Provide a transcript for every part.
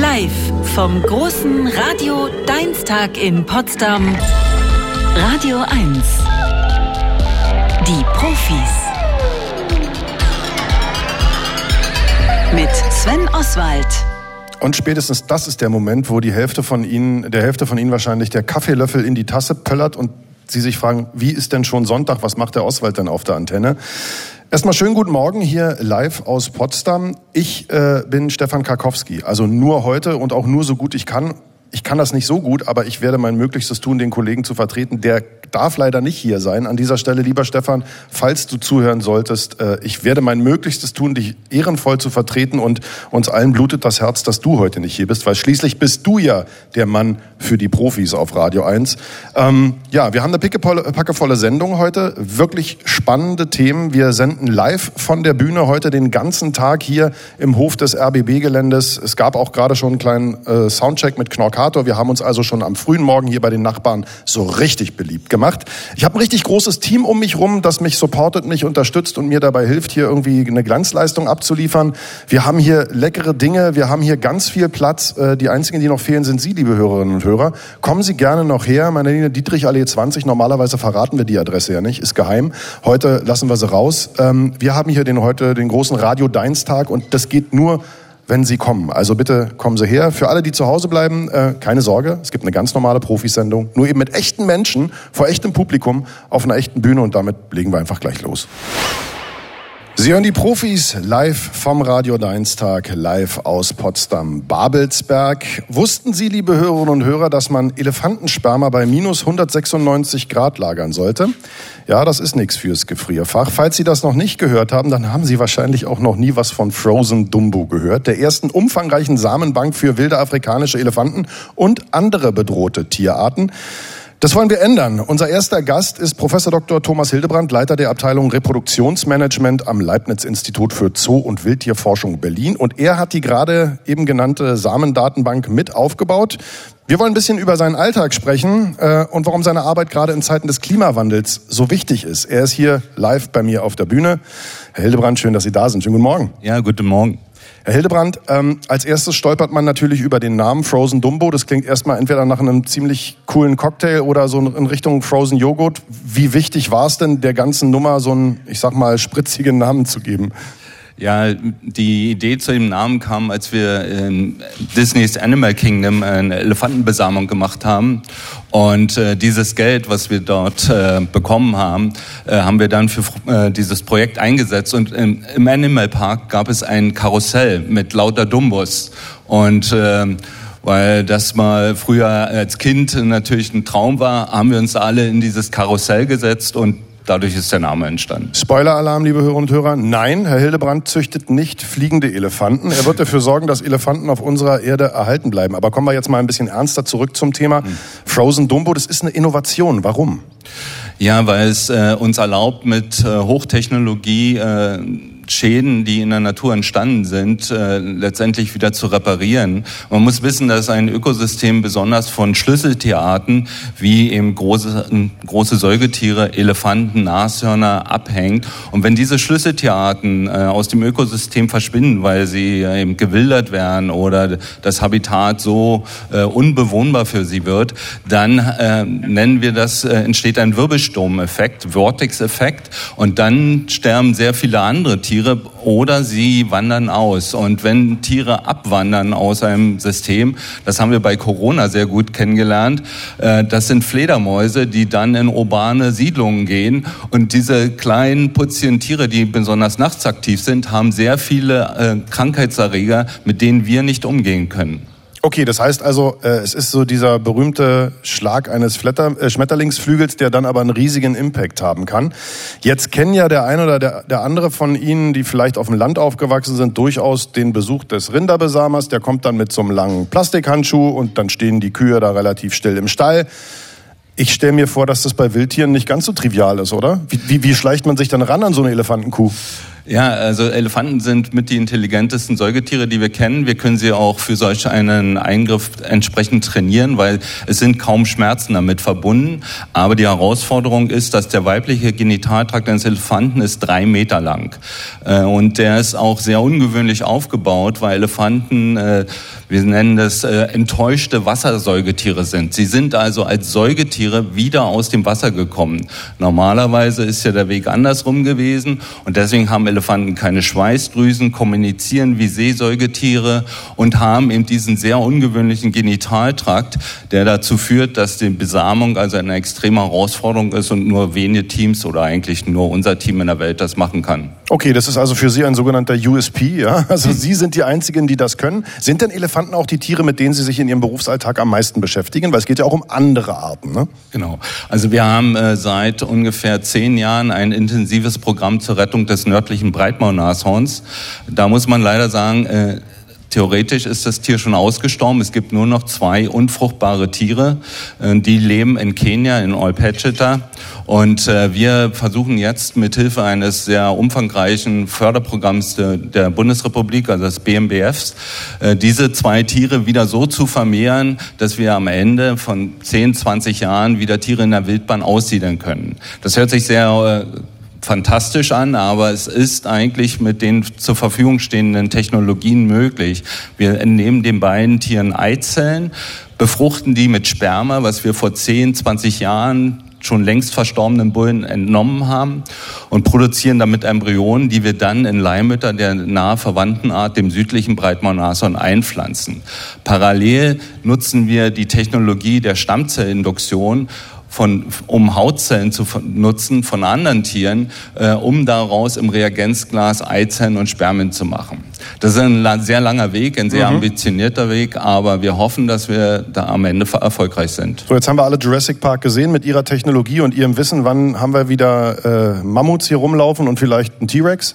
Live vom großen Radio Deinstag in Potsdam. Radio 1. Die Profis. Mit Sven Oswald. Und spätestens das ist der Moment, wo die Hälfte von Ihnen, der Hälfte von Ihnen wahrscheinlich der Kaffeelöffel in die Tasse pöllert und Sie sich fragen, wie ist denn schon Sonntag? Was macht der Oswald denn auf der Antenne? Erstmal schönen guten Morgen hier live aus Potsdam. Ich äh, bin Stefan Karkowski, also nur heute und auch nur so gut ich kann. Ich kann das nicht so gut, aber ich werde mein Möglichstes tun, den Kollegen zu vertreten, der darf leider nicht hier sein. An dieser Stelle, lieber Stefan, falls du zuhören solltest, äh, ich werde mein Möglichstes tun, dich ehrenvoll zu vertreten und uns allen blutet das Herz, dass du heute nicht hier bist, weil schließlich bist du ja der Mann für die Profis auf Radio 1. Ähm, ja, wir haben eine packevolle Sendung heute, wirklich spannende Themen. Wir senden live von der Bühne heute den ganzen Tag hier im Hof des RBB-Geländes. Es gab auch gerade schon einen kleinen äh, Soundcheck mit Knorkator. Wir haben uns also schon am frühen Morgen hier bei den Nachbarn so richtig beliebt gemacht gemacht. Ich habe ein richtig großes Team um mich rum, das mich supportet, mich unterstützt und mir dabei hilft, hier irgendwie eine Glanzleistung abzuliefern. Wir haben hier leckere Dinge, wir haben hier ganz viel Platz. Äh, die einzigen, die noch fehlen, sind Sie, liebe Hörerinnen und Hörer. Kommen Sie gerne noch her. Meine Linie Dietrich Allee 20. Normalerweise verraten wir die Adresse ja nicht, ist geheim. Heute lassen wir sie raus. Ähm, wir haben hier den, heute den großen Radio Deinstag und das geht nur wenn Sie kommen. Also bitte kommen Sie her. Für alle, die zu Hause bleiben, äh, keine Sorge. Es gibt eine ganz normale Profisendung. Nur eben mit echten Menschen, vor echtem Publikum, auf einer echten Bühne und damit legen wir einfach gleich los. Sie hören die Profis live vom Radio Deinstag, live aus Potsdam-Babelsberg. Wussten Sie, liebe Hörerinnen und Hörer, dass man Elefantensperma bei minus 196 Grad lagern sollte? Ja, das ist nichts fürs Gefrierfach. Falls Sie das noch nicht gehört haben, dann haben Sie wahrscheinlich auch noch nie was von Frozen Dumbo gehört, der ersten umfangreichen Samenbank für wilde afrikanische Elefanten und andere bedrohte Tierarten. Das wollen wir ändern. Unser erster Gast ist Professor Dr. Thomas Hildebrand, Leiter der Abteilung Reproduktionsmanagement am Leibniz-Institut für Zoo- und Wildtierforschung Berlin. Und er hat die gerade eben genannte Samendatenbank mit aufgebaut. Wir wollen ein bisschen über seinen Alltag sprechen äh, und warum seine Arbeit gerade in Zeiten des Klimawandels so wichtig ist. Er ist hier live bei mir auf der Bühne. Herr Hildebrand, schön, dass Sie da sind. Schönen guten Morgen. Ja, guten Morgen. Herr Hildebrand, ähm, als erstes stolpert man natürlich über den Namen Frozen Dumbo. Das klingt erstmal entweder nach einem ziemlich coolen Cocktail oder so in Richtung Frozen Joghurt. Wie wichtig war es denn, der ganzen Nummer so einen, ich sag mal, spritzigen Namen zu geben? Ja, die Idee zu dem Namen kam, als wir in Disneys Animal Kingdom eine Elefantenbesamung gemacht haben. Und äh, dieses Geld, was wir dort äh, bekommen haben, äh, haben wir dann für äh, dieses Projekt eingesetzt. Und im, im Animal Park gab es ein Karussell mit lauter Dumbos. Und äh, weil das mal früher als Kind natürlich ein Traum war, haben wir uns alle in dieses Karussell gesetzt und Dadurch ist der Name entstanden. Spoiler-Alarm, liebe Hörerinnen und Hörer. Nein, Herr Hildebrand züchtet nicht fliegende Elefanten. Er wird dafür sorgen, dass Elefanten auf unserer Erde erhalten bleiben. Aber kommen wir jetzt mal ein bisschen ernster zurück zum Thema. Hm. Frozen Dumbo, das ist eine Innovation. Warum? Ja, weil es äh, uns erlaubt, mit äh, Hochtechnologie äh, Schäden, die in der Natur entstanden sind, äh, letztendlich wieder zu reparieren. Man muss wissen, dass ein Ökosystem besonders von Schlüsseltierarten wie eben große, große Säugetiere, Elefanten, Nashörner abhängt. Und wenn diese Schlüsseltierarten äh, aus dem Ökosystem verschwinden, weil sie äh, eben gewildert werden oder das Habitat so äh, unbewohnbar für sie wird, dann äh, nennen wir das, äh, entsteht ein Wirbelsturmeffekt, Vortex-Effekt. Und dann sterben sehr viele andere Tiere Tiere oder sie wandern aus. Und wenn Tiere abwandern aus einem System, das haben wir bei Corona sehr gut kennengelernt, äh, das sind Fledermäuse, die dann in urbane Siedlungen gehen. Und diese kleinen putzigen Tiere, die besonders nachts aktiv sind, haben sehr viele äh, Krankheitserreger, mit denen wir nicht umgehen können. Okay, das heißt also, äh, es ist so dieser berühmte Schlag eines Flatter, äh, Schmetterlingsflügels, der dann aber einen riesigen Impact haben kann. Jetzt kennen ja der eine oder der, der andere von Ihnen, die vielleicht auf dem Land aufgewachsen sind, durchaus den Besuch des Rinderbesamers. Der kommt dann mit so einem langen Plastikhandschuh und dann stehen die Kühe da relativ still im Stall. Ich stelle mir vor, dass das bei Wildtieren nicht ganz so trivial ist, oder? Wie, wie, wie schleicht man sich dann ran an so eine Elefantenkuh? Ja, also Elefanten sind mit die intelligentesten Säugetiere, die wir kennen. Wir können sie auch für solch einen Eingriff entsprechend trainieren, weil es sind kaum Schmerzen damit verbunden. Aber die Herausforderung ist, dass der weibliche Genitaltrakt eines Elefanten ist drei Meter lang. Äh, und der ist auch sehr ungewöhnlich aufgebaut, weil Elefanten, äh, wir nennen das äh, enttäuschte Wassersäugetiere sind. Sie sind also als Säugetiere wieder aus dem Wasser gekommen. Normalerweise ist ja der Weg andersrum gewesen und deswegen haben Elefanten keine Schweißdrüsen, kommunizieren wie Seesäugetiere und haben eben diesen sehr ungewöhnlichen Genitaltrakt, der dazu führt, dass die Besamung also eine extreme Herausforderung ist und nur wenige Teams oder eigentlich nur unser Team in der Welt das machen kann. Okay, das ist also für Sie ein sogenannter USP, ja? Also Sie sind die Einzigen, die das können. Sind denn Elefanten auch die Tiere, mit denen Sie sich in Ihrem Berufsalltag am meisten beschäftigen? Weil es geht ja auch um andere Arten, ne? Genau. Also wir haben äh, seit ungefähr zehn Jahren ein intensives Programm zur Rettung des nördlichen Breitmaulnashorns. Da muss man leider sagen, äh, Theoretisch ist das Tier schon ausgestorben. Es gibt nur noch zwei unfruchtbare Tiere. Äh, die leben in Kenia, in Olpecheta. Und äh, wir versuchen jetzt mit Hilfe eines sehr umfangreichen Förderprogramms der Bundesrepublik, also des BMBFs, äh, diese zwei Tiere wieder so zu vermehren, dass wir am Ende von 10, 20 Jahren wieder Tiere in der Wildbahn aussiedeln können. Das hört sich sehr fantastisch an, aber es ist eigentlich mit den zur Verfügung stehenden Technologien möglich. Wir entnehmen den beiden Tieren Eizellen, befruchten die mit Sperma, was wir vor 10, 20 Jahren schon längst verstorbenen Bullen entnommen haben und produzieren damit Embryonen, die wir dann in Leihmütter der nahe verwandten Art, dem südlichen Breitmaulnashorn, einpflanzen. Parallel nutzen wir die Technologie der Stammzellinduktion von, um Hautzellen zu nutzen von anderen Tieren, äh, um daraus im Reagenzglas Eizellen und Spermien zu machen. Das ist ein sehr langer Weg, ein sehr mhm. ambitionierter Weg, aber wir hoffen, dass wir da am Ende erfolgreich sind. So, jetzt haben wir alle Jurassic Park gesehen mit Ihrer Technologie und Ihrem Wissen. Wann haben wir wieder äh, Mammuts hier rumlaufen und vielleicht einen T-Rex?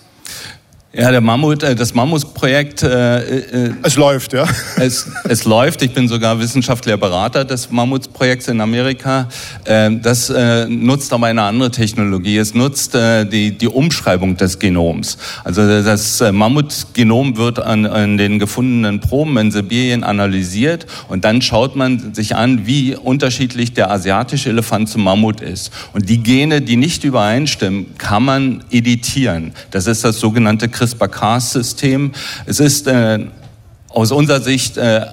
Ja, der Mammut, äh, das Mammutprojekt. Äh, äh, es läuft, ja. Es, es läuft. Ich bin sogar wissenschaftlicher Berater des Mammutprojekts in Amerika. Äh, das äh, nutzt aber eine andere Technologie. Es nutzt äh, die, die Umschreibung des Genoms. Also das äh, Mammutgenom wird an, an den gefundenen Proben in Sibirien analysiert und dann schaut man sich an, wie unterschiedlich der asiatische Elefant zum Mammut ist. Und die Gene, die nicht übereinstimmen, kann man editieren. Das ist das sogenannte CRISPR-Cas-System. Es ist äh, aus unserer Sicht äh,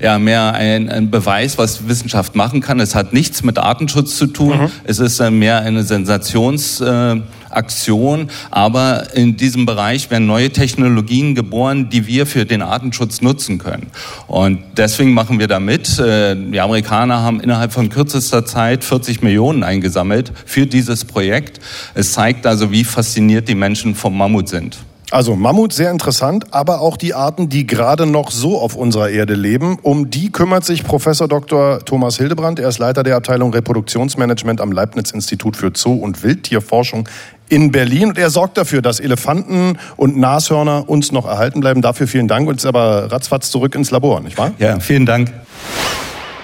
ja mehr ein, ein, Beweis, was Wissenschaft machen kann. Es hat nichts mit Artenschutz zu tun. Mhm. Es ist äh, mehr eine Sensationsaktion. Äh, aber in diesem Bereich werden neue Technologien geboren, die wir für den Artenschutz nutzen können. Und deswegen machen wir da mit. Äh, die Amerikaner haben innerhalb von kürzester Zeit 40 Millionen eingesammelt für dieses Projekt. Es zeigt also, wie fasziniert die Menschen vom Mammut sind. Also Mammut sehr interessant, aber auch die Arten, die gerade noch so auf unserer Erde leben. Um die kümmert sich Professor Dr. Thomas Hildebrand. Er ist Leiter der Abteilung Reproduktionsmanagement am Leibniz-Institut für Zoo- und Wildtierforschung in Berlin. Und er sorgt dafür, dass Elefanten und Nashörner uns noch erhalten bleiben. Dafür vielen Dank. Und ist aber ratzfatz zurück ins Labor, nicht wahr? Ja, vielen Dank.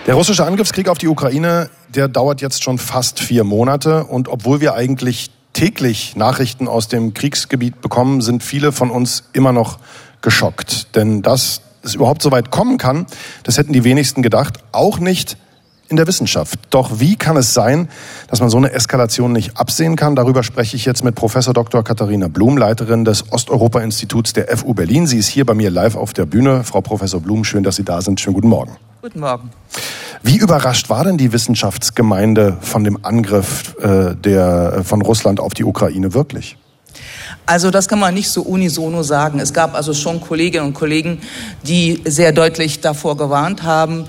Der russische Angriffskrieg auf die Ukraine, der dauert jetzt schon fast vier Monate. Und obwohl wir eigentlich täglich Nachrichten aus dem Kriegsgebiet bekommen, sind viele von uns immer noch geschockt. Denn dass es überhaupt so weit kommen kann, das hätten die wenigsten gedacht, auch nicht in der Wissenschaft. Doch wie kann es sein, dass man so eine Eskalation nicht absehen kann? Darüber spreche ich jetzt mit Professor Dr. Katharina Blum, Leiterin des Osteuropa-Instituts der FU Berlin. Sie ist hier bei mir live auf der Bühne. Frau Professor Blum, schön, dass Sie da sind. Schönen guten Morgen. Guten Morgen. Wie überrascht war denn die Wissenschaftsgemeinde von dem Angriff äh, der, äh, von Russland auf die Ukraine wirklich? Also das kann man nicht so unisono sagen. Es gab also schon Kolleginnen und Kollegen, die sehr deutlich davor gewarnt haben,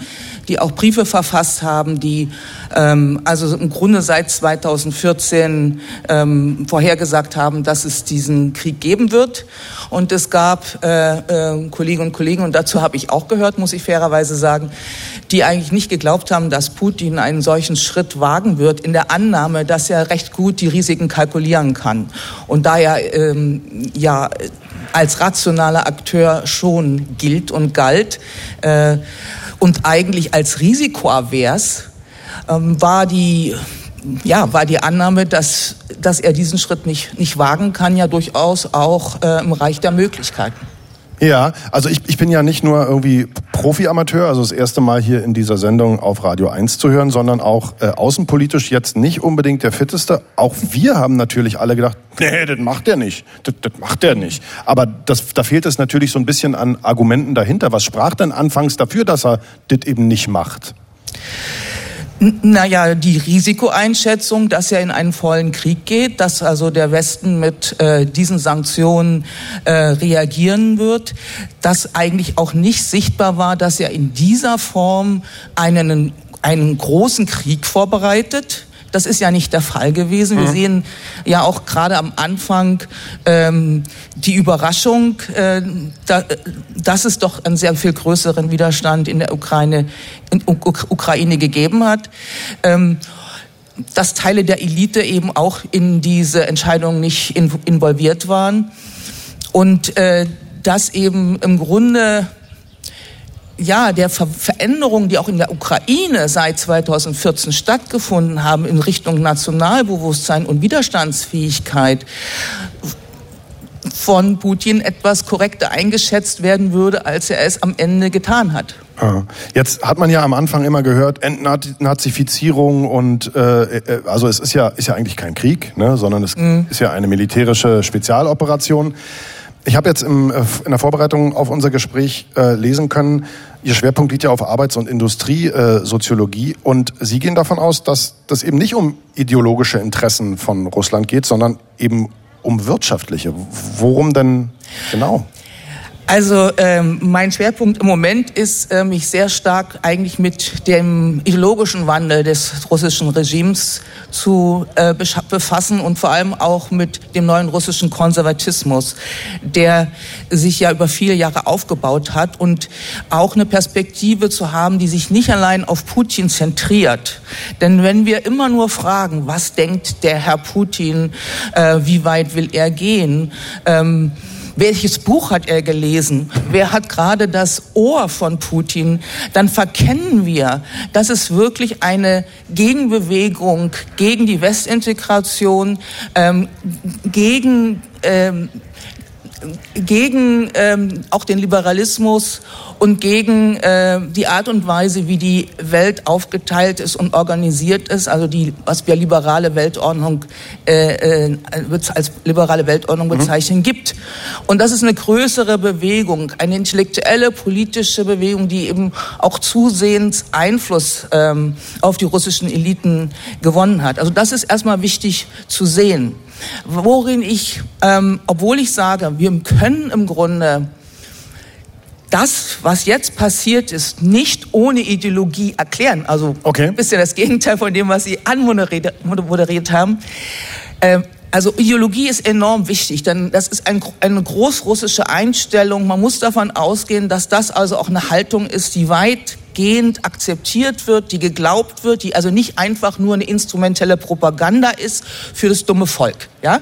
die auch Briefe verfasst haben, die ähm, also im Grunde seit 2014 ähm, vorhergesagt haben, dass es diesen Krieg geben wird. Und es gab äh, äh, Kolleginnen und Kollegen, und dazu habe ich auch gehört, muss ich fairerweise sagen, die eigentlich nicht geglaubt haben, dass Putin einen solchen Schritt wagen wird, in der Annahme, dass er recht gut die Risiken kalkulieren kann. Und da er ähm, ja als rationaler Akteur schon gilt und galt äh, und eigentlich als risikoavers, ähm, war die ja, war die Annahme, dass, dass er diesen Schritt nicht, nicht wagen kann, ja durchaus auch äh, im Reich der Möglichkeiten. Ja, also ich, ich bin ja nicht nur irgendwie Profi-Amateur, also das erste Mal hier in dieser Sendung auf Radio 1 zu hören, sondern auch äh, außenpolitisch jetzt nicht unbedingt der Fitteste. Auch wir haben natürlich alle gedacht, nee, das macht er nicht, das, das macht er nicht. Aber das, da fehlt es natürlich so ein bisschen an Argumenten dahinter. Was sprach denn anfangs dafür, dass er das eben nicht macht? Naja, die Risikoeinschätzung, dass er in einen vollen Krieg geht, dass also der Westen mit äh, diesen Sanktionen äh, reagieren wird, dass eigentlich auch nicht sichtbar war, dass er in dieser Form einen, einen großen Krieg vorbereitet das ist ja nicht der Fall gewesen. Wir mhm. sehen ja auch gerade am Anfang ähm, die Überraschung, äh, da, dass es doch einen sehr viel größeren Widerstand in der Ukraine, in Ukraine gegeben hat. Ähm, dass Teile der Elite eben auch in diese Entscheidung nicht in, involviert waren und äh, dass eben im Grunde ja, der Ver Veränderungen, die auch in der Ukraine seit 2014 stattgefunden haben in Richtung Nationalbewusstsein und Widerstandsfähigkeit, von Putin etwas korrekter eingeschätzt werden würde, als er es am Ende getan hat. Jetzt hat man ja am Anfang immer gehört, Entnazifizierung und äh, äh, also es ist ja ist ja eigentlich kein Krieg, ne, sondern es mhm. ist ja eine militärische Spezialoperation. Ich habe jetzt im, äh, in der Vorbereitung auf unser Gespräch äh, lesen können, Ihr Schwerpunkt liegt ja auf Arbeits- und Industriesoziologie und Sie gehen davon aus, dass das eben nicht um ideologische Interessen von Russland geht, sondern eben um wirtschaftliche. Worum denn genau? Also ähm, mein Schwerpunkt im Moment ist, äh, mich sehr stark eigentlich mit dem ideologischen Wandel des russischen Regimes zu äh, befassen und vor allem auch mit dem neuen russischen Konservatismus, der sich ja über viele Jahre aufgebaut hat und auch eine Perspektive zu haben, die sich nicht allein auf Putin zentriert. Denn wenn wir immer nur fragen, was denkt der Herr Putin, äh, wie weit will er gehen, ähm, welches Buch hat er gelesen, wer hat gerade das Ohr von Putin, dann verkennen wir, dass es wirklich eine Gegenbewegung gegen die Westintegration, ähm, gegen ähm, gegen ähm, auch den Liberalismus und gegen äh, die Art und Weise, wie die Welt aufgeteilt ist und organisiert ist, also die, was wir liberale Weltordnung äh, äh, als liberale Weltordnung mhm. bezeichnen, mhm. gibt. Und das ist eine größere Bewegung, eine intellektuelle, politische Bewegung, die eben auch zusehends Einfluss ähm, auf die russischen Eliten gewonnen hat. Also das ist erstmal wichtig zu sehen worin ich, ähm, obwohl ich sage, wir können im Grunde das, was jetzt passiert ist, nicht ohne Ideologie erklären. Also okay. ein bisschen das Gegenteil von dem, was Sie anmoderiert haben. Ähm, also Ideologie ist enorm wichtig, denn das ist ein, eine großrussische Einstellung. Man muss davon ausgehen, dass das also auch eine Haltung ist, die weitgehend akzeptiert wird, die geglaubt wird, die also nicht einfach nur eine instrumentelle Propaganda ist für das dumme Volk. Ja,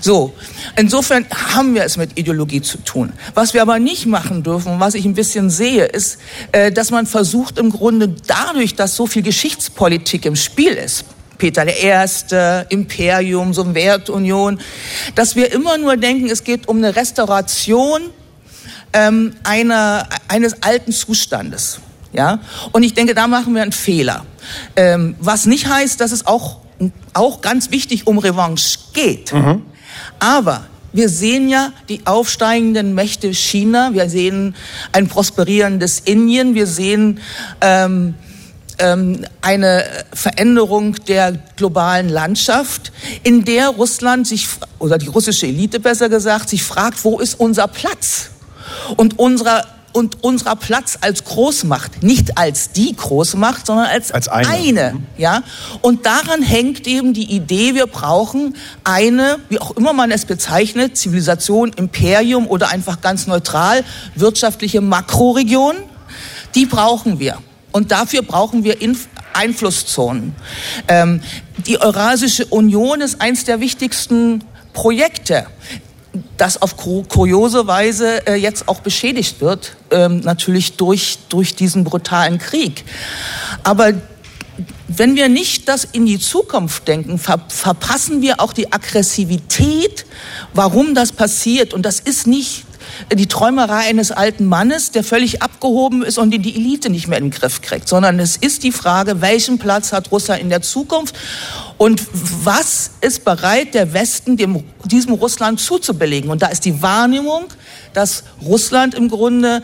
so. Insofern haben wir es mit Ideologie zu tun. Was wir aber nicht machen dürfen, was ich ein bisschen sehe, ist, äh, dass man versucht im Grunde dadurch, dass so viel Geschichtspolitik im Spiel ist, Peter I., Imperium, so Wertunion, dass wir immer nur denken, es geht um eine Restauration ähm, einer, eines alten Zustandes. Ja? Und ich denke, da machen wir einen Fehler. Ähm, was nicht heißt, dass es auch, auch ganz wichtig um Revanche geht. Mhm. Aber wir sehen ja die aufsteigenden Mächte China, wir sehen ein prosperierendes Indien, wir sehen ähm, ähm, eine Veränderung der globalen Landschaft, in der Russland sich, oder die russische Elite besser gesagt, sich fragt, wo ist unser Platz? Und unserer und unserer Platz als Großmacht, nicht als die Großmacht, sondern als, als eine. eine. ja. Und daran hängt eben die Idee, wir brauchen eine, wie auch immer man es bezeichnet, Zivilisation, Imperium oder einfach ganz neutral, wirtschaftliche Makroregion, die brauchen wir. Und dafür brauchen wir Inf Einflusszonen. Ähm, die Eurasische Union ist eines der wichtigsten Projekte, das auf kuriose Weise äh, jetzt auch beschädigt wird, ähm, natürlich durch, durch diesen brutalen Krieg. Aber wenn wir nicht das in die Zukunft denken, ver verpassen wir auch die Aggressivität, warum das passiert. Und das ist nicht die Träumerei eines alten Mannes, der völlig abgehoben ist und die Elite nicht mehr in den Griff kriegt, sondern es ist die Frage, welchen Platz hat Russland in der Zukunft und was ist bereit der Westen dem, diesem Russland zuzubelegen. Und da ist die Wahrnehmung, dass Russland im Grunde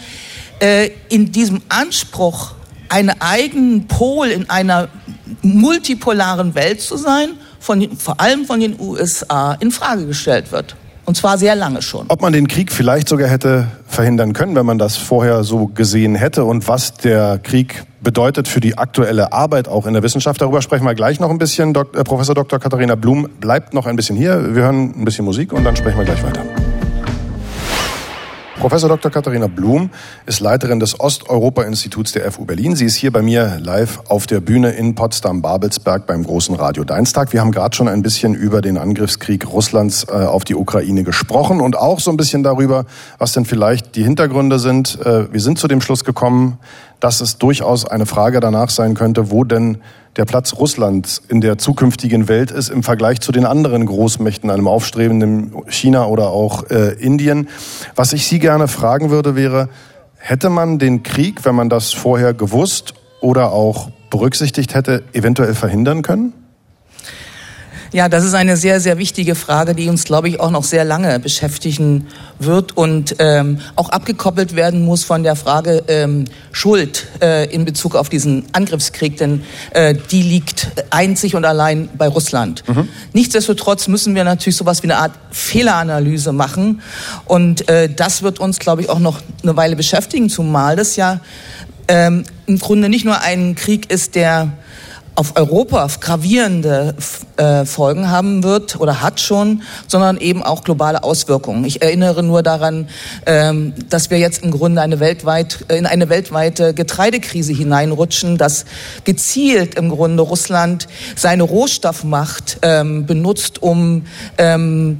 äh, in diesem Anspruch, einen eigenen Pol in einer multipolaren Welt zu sein, von, vor allem von den USA in Frage gestellt wird. Und zwar sehr lange schon. Ob man den Krieg vielleicht sogar hätte verhindern können, wenn man das vorher so gesehen hätte und was der Krieg bedeutet für die aktuelle Arbeit auch in der Wissenschaft. Darüber sprechen wir gleich noch ein bisschen. Dok äh, Professor Dr. Katharina Blum bleibt noch ein bisschen hier. Wir hören ein bisschen Musik und dann sprechen wir gleich weiter. Professor Dr. Katharina Blum ist Leiterin des Osteuropa-Instituts der FU Berlin. Sie ist hier bei mir live auf der Bühne in Potsdam-Babelsberg beim großen Radio Deinstag. Wir haben gerade schon ein bisschen über den Angriffskrieg Russlands äh, auf die Ukraine gesprochen und auch so ein bisschen darüber, was denn vielleicht die Hintergründe sind. Äh, wir sind zu dem Schluss gekommen, dass es durchaus eine Frage danach sein könnte, wo denn der Platz Russlands in der zukünftigen Welt ist im Vergleich zu den anderen Großmächten, einem aufstrebenden China oder auch äh, Indien. Was ich Sie gerne fragen würde, wäre, hätte man den Krieg, wenn man das vorher gewusst oder auch berücksichtigt hätte, eventuell verhindern können? Ja, das ist eine sehr, sehr wichtige Frage, die uns, glaube ich, auch noch sehr lange beschäftigen wird und ähm, auch abgekoppelt werden muss von der Frage ähm, Schuld äh, in Bezug auf diesen Angriffskrieg, denn äh, die liegt einzig und allein bei Russland. Mhm. Nichtsdestotrotz müssen wir natürlich sowas wie eine Art Fehleranalyse machen und äh, das wird uns, glaube ich, auch noch eine Weile beschäftigen, zumal das ja ähm, im Grunde nicht nur ein Krieg ist, der auf Europa gravierende äh, Folgen haben wird oder hat schon, sondern eben auch globale Auswirkungen. Ich erinnere nur daran, ähm, dass wir jetzt im Grunde eine weltweit, äh, in eine weltweite Getreidekrise hineinrutschen, dass gezielt im Grunde Russland seine Rohstoffmacht ähm, benutzt, um ähm,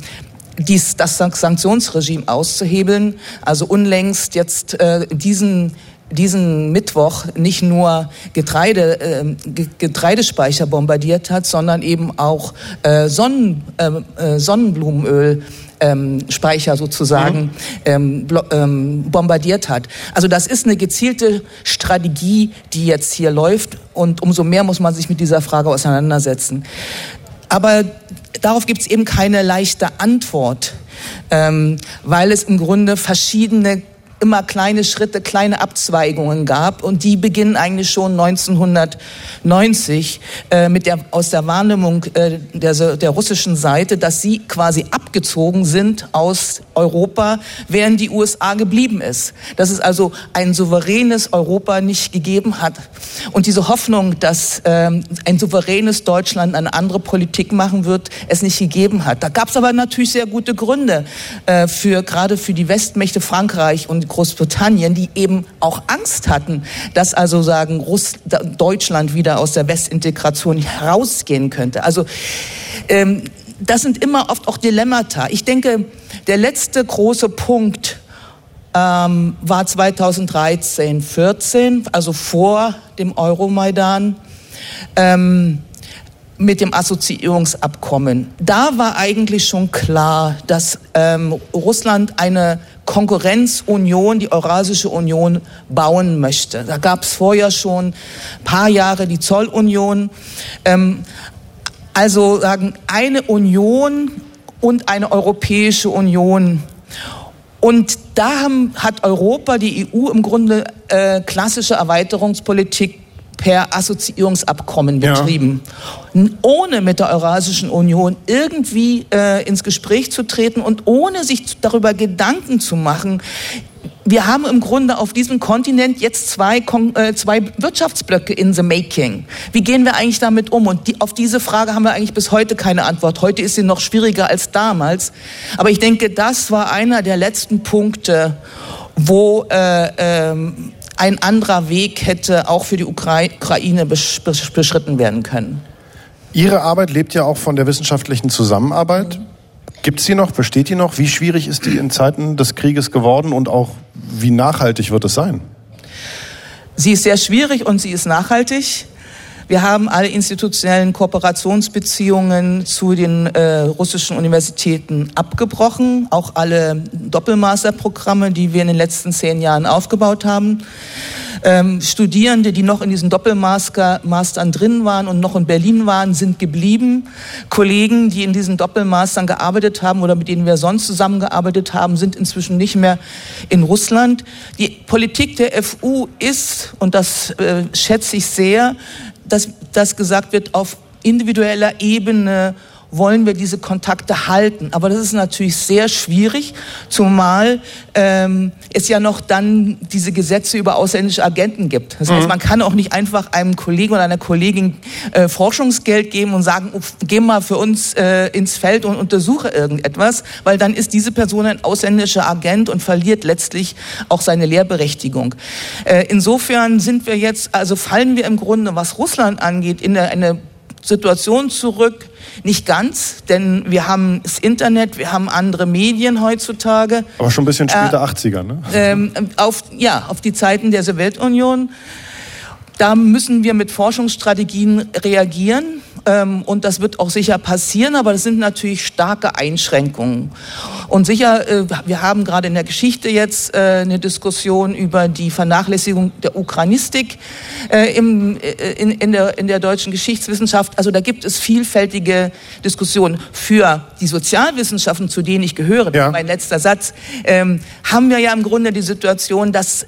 dies, das Sanktionsregime auszuhebeln. Also unlängst jetzt äh, diesen diesen Mittwoch nicht nur Getreide, äh, Getreidespeicher bombardiert hat, sondern eben auch äh, Sonnen, ähm, äh, Sonnenblumenöl. Ähm, Speicher sozusagen mhm. ähm, ähm, bombardiert hat. Also das ist eine gezielte Strategie, die jetzt hier läuft und umso mehr muss man sich mit dieser Frage auseinandersetzen. Aber darauf gibt es eben keine leichte Antwort, ähm, weil es im Grunde verschiedene immer kleine Schritte, kleine Abzweigungen gab und die beginnen eigentlich schon 1990 äh, mit der aus der Wahrnehmung äh, der, der russischen Seite, dass sie quasi abgezogen sind aus Europa, während die USA geblieben ist. Dass es also ein souveränes Europa nicht gegeben hat und diese Hoffnung, dass ähm, ein souveränes Deutschland eine andere Politik machen wird, es nicht gegeben hat. Da gab es aber natürlich sehr gute Gründe äh, für gerade für die Westmächte Frankreich und Großbritannien, die eben auch Angst hatten, dass also sagen Russ Deutschland wieder aus der Westintegration herausgehen könnte. Also ähm, das sind immer oft auch Dilemmata. Ich denke, der letzte große Punkt ähm, war 2013, 14, also vor dem Euromaidan. Ähm, mit dem Assoziierungsabkommen. Da war eigentlich schon klar, dass ähm, Russland eine Konkurrenzunion, die Eurasische Union, bauen möchte. Da gab es vorher schon ein paar Jahre die Zollunion. Ähm, also sagen eine Union und eine Europäische Union. Und da haben, hat Europa, die EU im Grunde äh, klassische Erweiterungspolitik per Assoziierungsabkommen betrieben, ja. ohne mit der Eurasischen Union irgendwie äh, ins Gespräch zu treten und ohne sich darüber Gedanken zu machen, wir haben im Grunde auf diesem Kontinent jetzt zwei, äh, zwei Wirtschaftsblöcke in the making. Wie gehen wir eigentlich damit um? Und die, auf diese Frage haben wir eigentlich bis heute keine Antwort. Heute ist sie noch schwieriger als damals. Aber ich denke, das war einer der letzten Punkte, wo äh, ähm, ein anderer Weg hätte auch für die Ukraine beschritten werden können. Ihre Arbeit lebt ja auch von der wissenschaftlichen Zusammenarbeit. Gibt es die noch? Besteht die noch? Wie schwierig ist die in Zeiten des Krieges geworden und auch wie nachhaltig wird es sein? Sie ist sehr schwierig und sie ist nachhaltig. Wir haben alle institutionellen Kooperationsbeziehungen zu den äh, russischen Universitäten abgebrochen, auch alle Doppelmasterprogramme, die wir in den letzten zehn Jahren aufgebaut haben. Ähm, Studierende, die noch in diesen Doppelmastern drin waren und noch in Berlin waren, sind geblieben. Kollegen, die in diesen Doppelmastern gearbeitet haben oder mit denen wir sonst zusammengearbeitet haben, sind inzwischen nicht mehr in Russland. Die Politik der FU ist, und das äh, schätze ich sehr, dass, dass gesagt wird, auf individueller Ebene wollen wir diese Kontakte halten. Aber das ist natürlich sehr schwierig, zumal ähm, es ja noch dann diese Gesetze über ausländische Agenten gibt. Das heißt, mhm. man kann auch nicht einfach einem Kollegen oder einer Kollegin äh, Forschungsgeld geben und sagen, geh mal für uns äh, ins Feld und untersuche irgendetwas, weil dann ist diese Person ein ausländischer Agent und verliert letztlich auch seine Lehrberechtigung. Äh, insofern sind wir jetzt, also fallen wir im Grunde, was Russland angeht, in eine Situation zurück, nicht ganz, denn wir haben das Internet, wir haben andere Medien heutzutage. Aber schon ein bisschen später äh, 80er, ne? Ähm, auf, ja, auf die Zeiten der Sowjetunion. Da müssen wir mit Forschungsstrategien reagieren. Ähm, und das wird auch sicher passieren, aber das sind natürlich starke Einschränkungen. Und sicher, äh, wir haben gerade in der Geschichte jetzt äh, eine Diskussion über die Vernachlässigung der Ukranistik äh, im, in, in, der, in der deutschen Geschichtswissenschaft. Also da gibt es vielfältige Diskussionen. Für die Sozialwissenschaften, zu denen ich gehöre, ja. mein letzter Satz, ähm, haben wir ja im Grunde die Situation, dass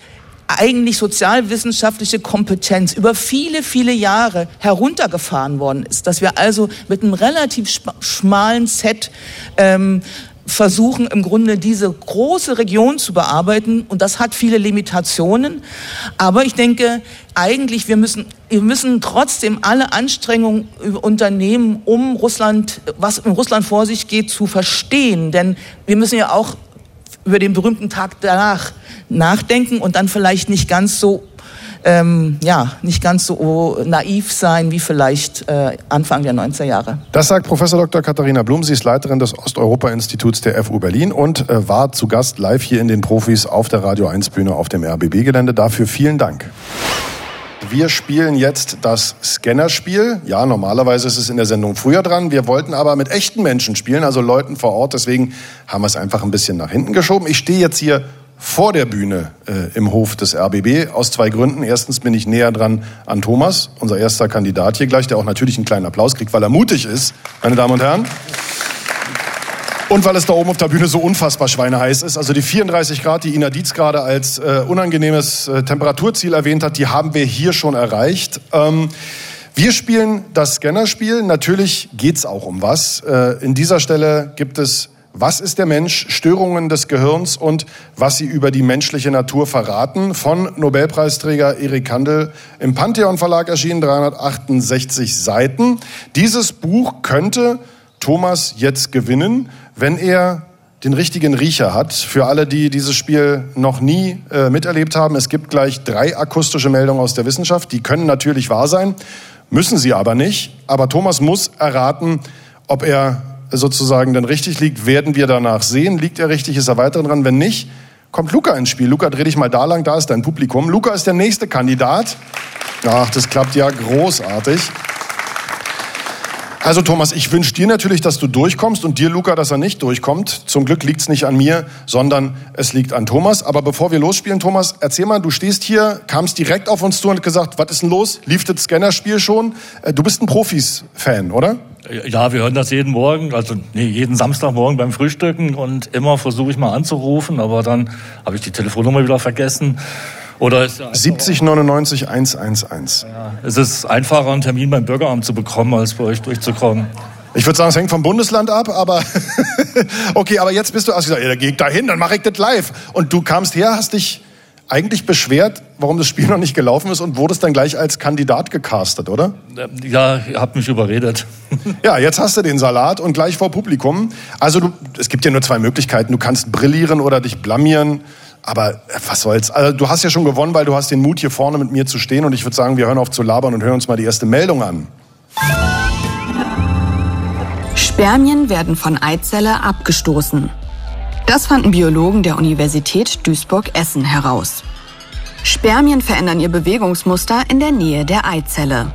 eigentlich sozialwissenschaftliche Kompetenz über viele, viele Jahre heruntergefahren worden ist. Dass wir also mit einem relativ schmalen Set ähm, versuchen im Grunde diese große Region zu bearbeiten und das hat viele Limitationen. Aber ich denke, eigentlich wir müssen wir müssen trotzdem alle Anstrengungen unternehmen, um Russland, was in Russland vor sich geht, zu verstehen. Denn wir müssen ja auch über den berühmten Tag danach nachdenken und dann vielleicht nicht ganz so ähm, ja, nicht ganz so naiv sein wie vielleicht äh, Anfang der 90er Jahre. Das sagt Professor Dr. Katharina Blum. Sie ist Leiterin des Osteuropa-Instituts der FU Berlin und äh, war zu Gast live hier in den Profis auf der Radio 1 Bühne auf dem RBB-Gelände. Dafür vielen Dank. Wir spielen jetzt das Scannerspiel. Ja, normalerweise ist es in der Sendung früher dran. Wir wollten aber mit echten Menschen spielen, also Leuten vor Ort. Deswegen haben wir es einfach ein bisschen nach hinten geschoben. Ich stehe jetzt hier vor der Bühne äh, im Hof des RBB aus zwei Gründen. Erstens bin ich näher dran an Thomas, unser erster Kandidat hier gleich, der auch natürlich einen kleinen Applaus kriegt, weil er mutig ist, meine Damen und Herren. Und weil es da oben auf der Bühne so unfassbar schweineheiß ist. Also die 34 Grad, die Ina Dietz gerade als äh, unangenehmes äh, Temperaturziel erwähnt hat, die haben wir hier schon erreicht. Ähm, wir spielen das Scannerspiel. Natürlich geht's auch um was. Äh, in dieser Stelle gibt es was ist der Mensch? Störungen des Gehirns und was sie über die menschliche Natur verraten. Von Nobelpreisträger Erik Kandel im Pantheon Verlag erschienen, 368 Seiten. Dieses Buch könnte Thomas jetzt gewinnen, wenn er den richtigen Riecher hat. Für alle, die dieses Spiel noch nie äh, miterlebt haben, es gibt gleich drei akustische Meldungen aus der Wissenschaft. Die können natürlich wahr sein, müssen sie aber nicht. Aber Thomas muss erraten, ob er sozusagen dann richtig liegt, werden wir danach sehen. Liegt er richtig, ist er weiter dran. Wenn nicht, kommt Luca ins Spiel. Luca, dreh dich mal da lang, da ist dein Publikum. Luca ist der nächste Kandidat. Ach, das klappt ja großartig. Also Thomas, ich wünsche dir natürlich, dass du durchkommst und dir, Luca, dass er nicht durchkommt. Zum Glück liegt es nicht an mir, sondern es liegt an Thomas. Aber bevor wir losspielen, Thomas, erzähl mal, du stehst hier, kamst direkt auf uns zu und gesagt, was ist denn los? Lief das Scannerspiel schon? Äh, du bist ein Profis-Fan, oder? Ja, wir hören das jeden Morgen, also nee, jeden Samstagmorgen beim Frühstücken und immer versuche ich mal anzurufen, aber dann habe ich die Telefonnummer wieder vergessen. Oder ist ja 70 99 111. Ja, es ist einfacher, einen Termin beim Bürgeramt zu bekommen, als bei euch durchzukommen. Ich würde sagen, es hängt vom Bundesland ab, aber okay, aber jetzt bist du, also gesagt, ja, geh da hin, dann mache ich das live. Und du kamst her, hast dich eigentlich beschwert, warum das Spiel noch nicht gelaufen ist und wurdest dann gleich als Kandidat gecastet, oder? Ja, ihr habt mich überredet. ja, jetzt hast du den Salat und gleich vor Publikum. Also du, es gibt ja nur zwei Möglichkeiten. Du kannst brillieren oder dich blamieren. Aber äh, was soll's? Also, du hast ja schon gewonnen, weil du hast den Mut, hier vorne mit mir zu stehen. Und ich würde sagen, wir hören auf zu labern und hören uns mal die erste Meldung an. Spermien werden von Eizelle abgestoßen. Das fanden Biologen der Universität Duisburg-Essen heraus. Spermien verändern ihr Bewegungsmuster in der Nähe der Eizelle.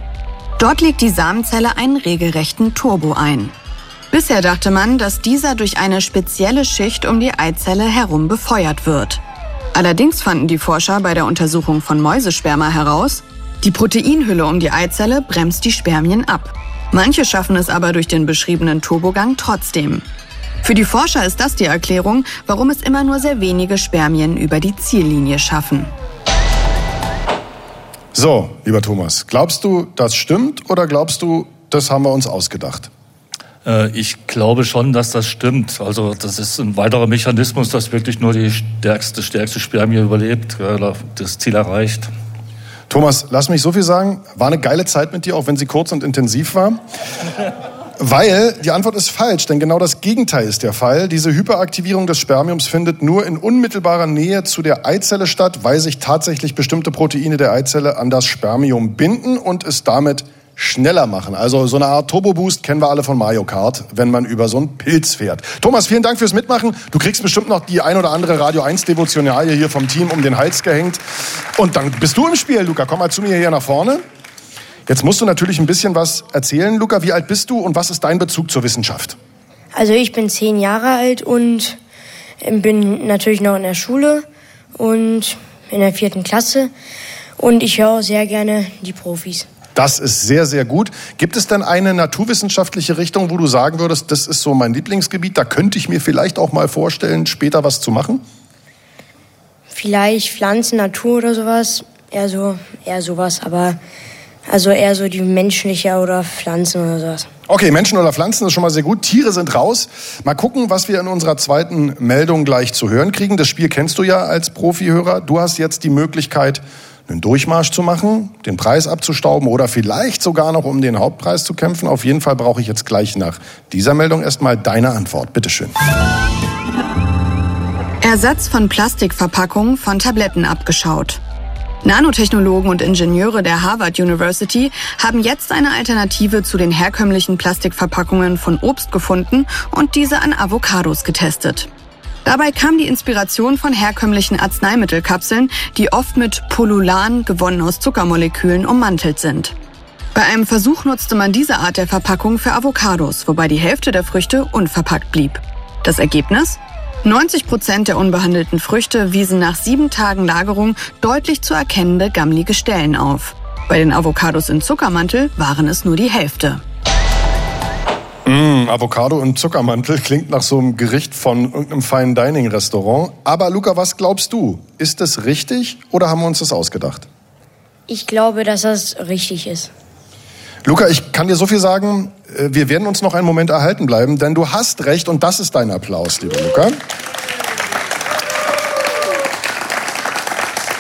Dort legt die Samenzelle einen regelrechten Turbo ein. Bisher dachte man, dass dieser durch eine spezielle Schicht um die Eizelle herum befeuert wird. Allerdings fanden die Forscher bei der Untersuchung von Mäusesperma heraus, die Proteinhülle um die Eizelle bremst die Spermien ab. Manche schaffen es aber durch den beschriebenen Turbogang trotzdem. Für die Forscher ist das die Erklärung, warum es immer nur sehr wenige Spermien über die Ziellinie schaffen. So, lieber Thomas, glaubst du, das stimmt oder glaubst du, das haben wir uns ausgedacht? Äh, ich glaube schon, dass das stimmt. Also das ist ein weiterer Mechanismus, dass wirklich nur die stärkste, stärkste Spermie überlebt, das Ziel erreicht. Thomas, lass mich so viel sagen. War eine geile Zeit mit dir, auch wenn sie kurz und intensiv war. Weil die Antwort ist falsch, denn genau das Gegenteil ist der Fall. Diese Hyperaktivierung des Spermiums findet nur in unmittelbarer Nähe zu der Eizelle statt, weil sich tatsächlich bestimmte Proteine der Eizelle an das Spermium binden und es damit schneller machen. Also so eine Art Turbo-Boost kennen wir alle von Mario Kart, wenn man über so einen Pilz fährt. Thomas, vielen Dank fürs Mitmachen. Du kriegst bestimmt noch die ein oder andere Radio 1 Devotionalie hier vom Team um den Hals gehängt. Und dann bist du im Spiel, Luca. Komm mal zu mir hier nach vorne. Jetzt musst du natürlich ein bisschen was erzählen. Luca, wie alt bist du und was ist dein Bezug zur Wissenschaft? Also ich bin zehn Jahre alt und bin natürlich noch in der Schule und in der vierten Klasse. Und ich höre sehr gerne die Profis. Das ist sehr, sehr gut. Gibt es denn eine naturwissenschaftliche Richtung, wo du sagen würdest, das ist so mein Lieblingsgebiet, da könnte ich mir vielleicht auch mal vorstellen, später was zu machen? Vielleicht Pflanzen, Natur oder sowas. Eher so, eher sowas, aber also eher so die menschliche oder Pflanzen oder sowas. Okay, Menschen oder Pflanzen ist schon mal sehr gut. Tiere sind raus. Mal gucken, was wir in unserer zweiten Meldung gleich zu hören kriegen. Das Spiel kennst du ja als Profihörer. Du hast jetzt die Möglichkeit, einen Durchmarsch zu machen, den Preis abzustauben oder vielleicht sogar noch um den Hauptpreis zu kämpfen. Auf jeden Fall brauche ich jetzt gleich nach dieser Meldung erstmal deine Antwort. Bitteschön. Ersatz von Plastikverpackungen von Tabletten abgeschaut. Nanotechnologen und Ingenieure der Harvard University haben jetzt eine Alternative zu den herkömmlichen Plastikverpackungen von Obst gefunden und diese an Avocados getestet. Dabei kam die Inspiration von herkömmlichen Arzneimittelkapseln, die oft mit Polulan, gewonnen aus Zuckermolekülen, ummantelt sind. Bei einem Versuch nutzte man diese Art der Verpackung für Avocados, wobei die Hälfte der Früchte unverpackt blieb. Das Ergebnis? 90 Prozent der unbehandelten Früchte wiesen nach sieben Tagen Lagerung deutlich zu erkennende gammlige Stellen auf. Bei den Avocados in Zuckermantel waren es nur die Hälfte. Mmh, Avocado und Zuckermantel klingt nach so einem Gericht von irgendeinem Fine Dining Restaurant. Aber Luca, was glaubst du? Ist das richtig oder haben wir uns das ausgedacht? Ich glaube, dass das richtig ist. Luca, ich kann dir so viel sagen, äh, wir werden uns noch einen Moment erhalten bleiben, denn du hast recht und das ist dein Applaus, lieber Luca.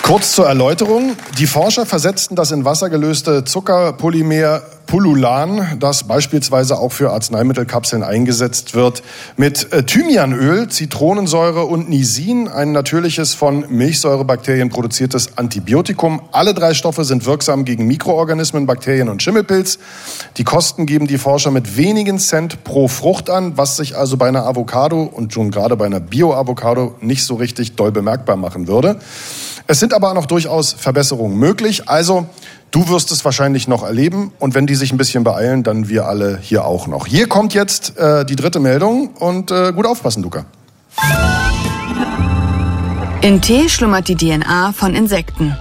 Kurz zur Erläuterung. Die Forscher versetzten das in Wasser gelöste Zuckerpolymer Pululan, das beispielsweise auch für Arzneimittelkapseln eingesetzt wird, mit äh, Thymianöl, Zitronensäure und Nisin, ein natürliches von Milchsäurebakterien produziertes Antibiotikum. Alle drei Stoffe sind wirksam gegen Mikroorganismen, Bakterien und Schimmelpilz. Die Kosten geben die Forscher mit wenigen Cent pro Frucht an, was sich also bei einer Avocado und schon gerade bei einer Bio-Avocado nicht so richtig doll bemerkbar machen würde. Es sind aber noch durchaus Verbesserungen möglich. Also du wirst es wahrscheinlich noch erleben und wenn die sich ein bisschen beeilen, dann wir alle hier auch noch. Hier kommt jetzt äh, die dritte Meldung und äh, gut aufpassen, Luca. In Tee schlummert die DNA von Insekten.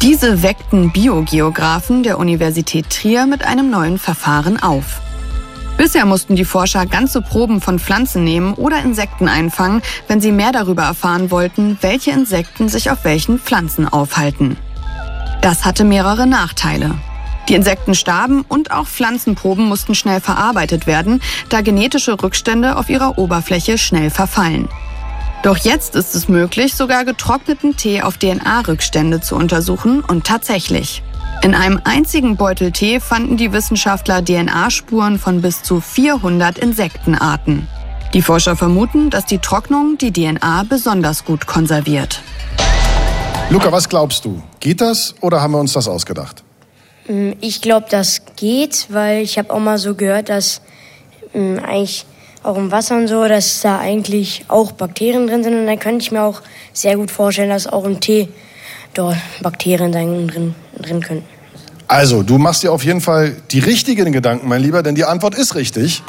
Diese weckten Biogeographen der Universität Trier mit einem neuen Verfahren auf. Bisher mussten die Forscher ganze Proben von Pflanzen nehmen oder Insekten einfangen, wenn sie mehr darüber erfahren wollten, welche Insekten sich auf welchen Pflanzen aufhalten. Das hatte mehrere Nachteile. Die Insekten starben und auch Pflanzenproben mussten schnell verarbeitet werden, da genetische Rückstände auf ihrer Oberfläche schnell verfallen. Doch jetzt ist es möglich, sogar getrockneten Tee auf DNA-Rückstände zu untersuchen und tatsächlich. In einem einzigen Beutel Tee fanden die Wissenschaftler DNA-Spuren von bis zu 400 Insektenarten. Die Forscher vermuten, dass die Trocknung die DNA besonders gut konserviert. Luca, was glaubst du? Geht das oder haben wir uns das ausgedacht? Mm, ich glaube, das geht, weil ich habe auch mal so gehört, dass mh, mm, eigentlich auch im Wasser und so, dass da eigentlich auch Bakterien drin sind. Und dann könnte ich mir auch sehr gut vorstellen, dass auch im Tee dort Bakterien drin, drin könnten. Also, du machst dir auf jeden Fall die richtigen Gedanken, mein Lieber, denn die Antwort ist richtig.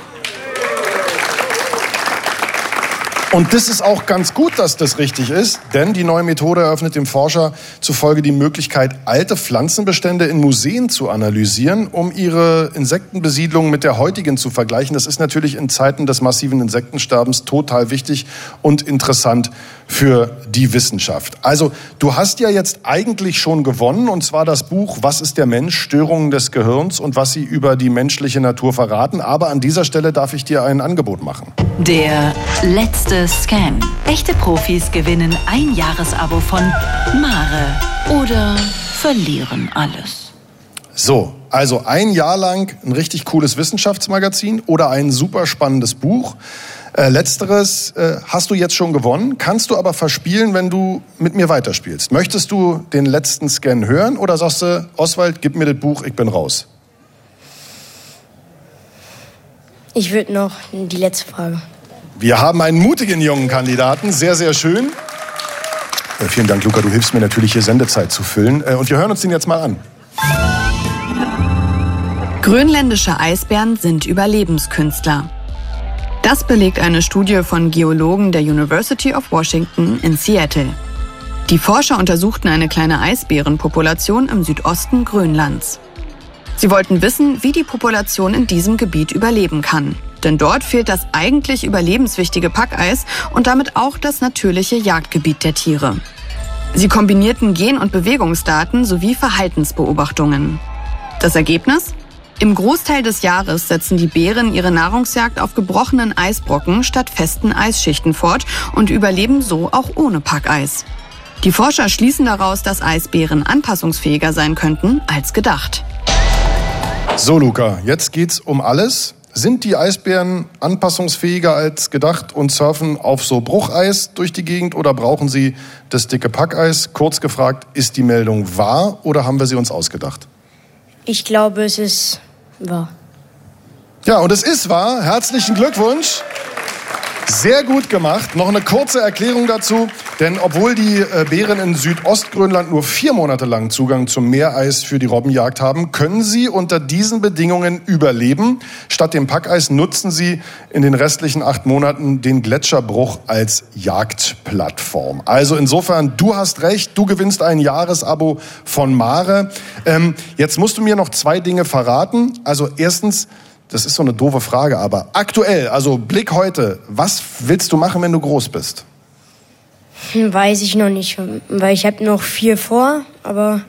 Und das ist auch ganz gut, dass das richtig ist, denn die neue Methode eröffnet dem Forscher zufolge die Möglichkeit, alte Pflanzenbestände in Museen zu analysieren, um ihre Insektenbesiedlung mit der heutigen zu vergleichen. Das ist natürlich in Zeiten des massiven Insektensterbens total wichtig und interessant für die Wissenschaft. Also, du hast ja jetzt eigentlich schon gewonnen, und zwar das Buch Was ist der Mensch? Störungen des Gehirns und was sie über die menschliche Natur verraten. Aber an dieser Stelle darf ich dir ein Angebot machen. Der letzte Scam. Echte Profis gewinnen ein Jahresabo von Mare oder verlieren alles. So, also ein Jahr lang ein richtig cooles Wissenschaftsmagazin oder ein super spannendes Buch. Äh, letzteres äh, hast du jetzt schon gewonnen, kannst du aber verspielen, wenn du mit mir weiterspielst. Möchtest du den letzten Scan hören oder sagst du, Oswald, gib mir das Buch, ich bin raus? Ich würde noch die letzte Frage. Wir haben einen mutigen jungen Kandidaten, sehr, sehr schön. Äh, vielen Dank, Luca, du hilfst mir natürlich hier Sendezeit zu füllen. Äh, und wir hören uns den jetzt mal an. Grönländische Eisbären sind Überlebenskünstler. Das belegt eine Studie von Geologen der University of Washington in Seattle. Die Forscher untersuchten eine kleine Eisbärenpopulation im Südosten Grönlands. Sie wollten wissen, wie die Population in diesem Gebiet überleben kann. Denn dort fehlt das eigentlich überlebenswichtige Packeis und damit auch das natürliche Jagdgebiet der Tiere. Sie kombinierten Gen- und Bewegungsdaten sowie Verhaltensbeobachtungen. Das Ergebnis? Im Großteil des Jahres setzen die Bären ihre Nahrungsjagd auf gebrochenen Eisbrocken statt festen Eisschichten fort und überleben so auch ohne Packeis. Die Forscher schließen daraus, dass Eisbären anpassungsfähiger sein könnten als gedacht. So, Luca, jetzt geht's um alles. Sind die Eisbären anpassungsfähiger als gedacht und surfen auf so Brucheis durch die Gegend oder brauchen sie das dicke Packeis? Kurz gefragt, ist die Meldung wahr oder haben wir sie uns ausgedacht? Ich glaube, es ist wahr. Ja, und es ist wahr. Herzlichen Glückwunsch. Sehr gut gemacht. Noch eine kurze Erklärung dazu. Denn obwohl die äh, Bären in Südostgrönland nur vier Monate lang Zugang zum Meereis für die Robbenjagd haben, können sie unter diesen Bedingungen überleben. Statt dem Packeis nutzen sie in den restlichen acht Monaten den Gletscherbruch als Jagdplattform. Also insofern, du hast recht, du gewinnst ein Jahresabo von Mare. Ähm, jetzt musst du mir noch zwei Dinge verraten. Also erstens, das ist so eine doofe Frage, aber aktuell, also Blick heute, was willst du machen, wenn du groß bist? Hm, Weiß ich noch nicht, weil ich habe noch viel vor, aber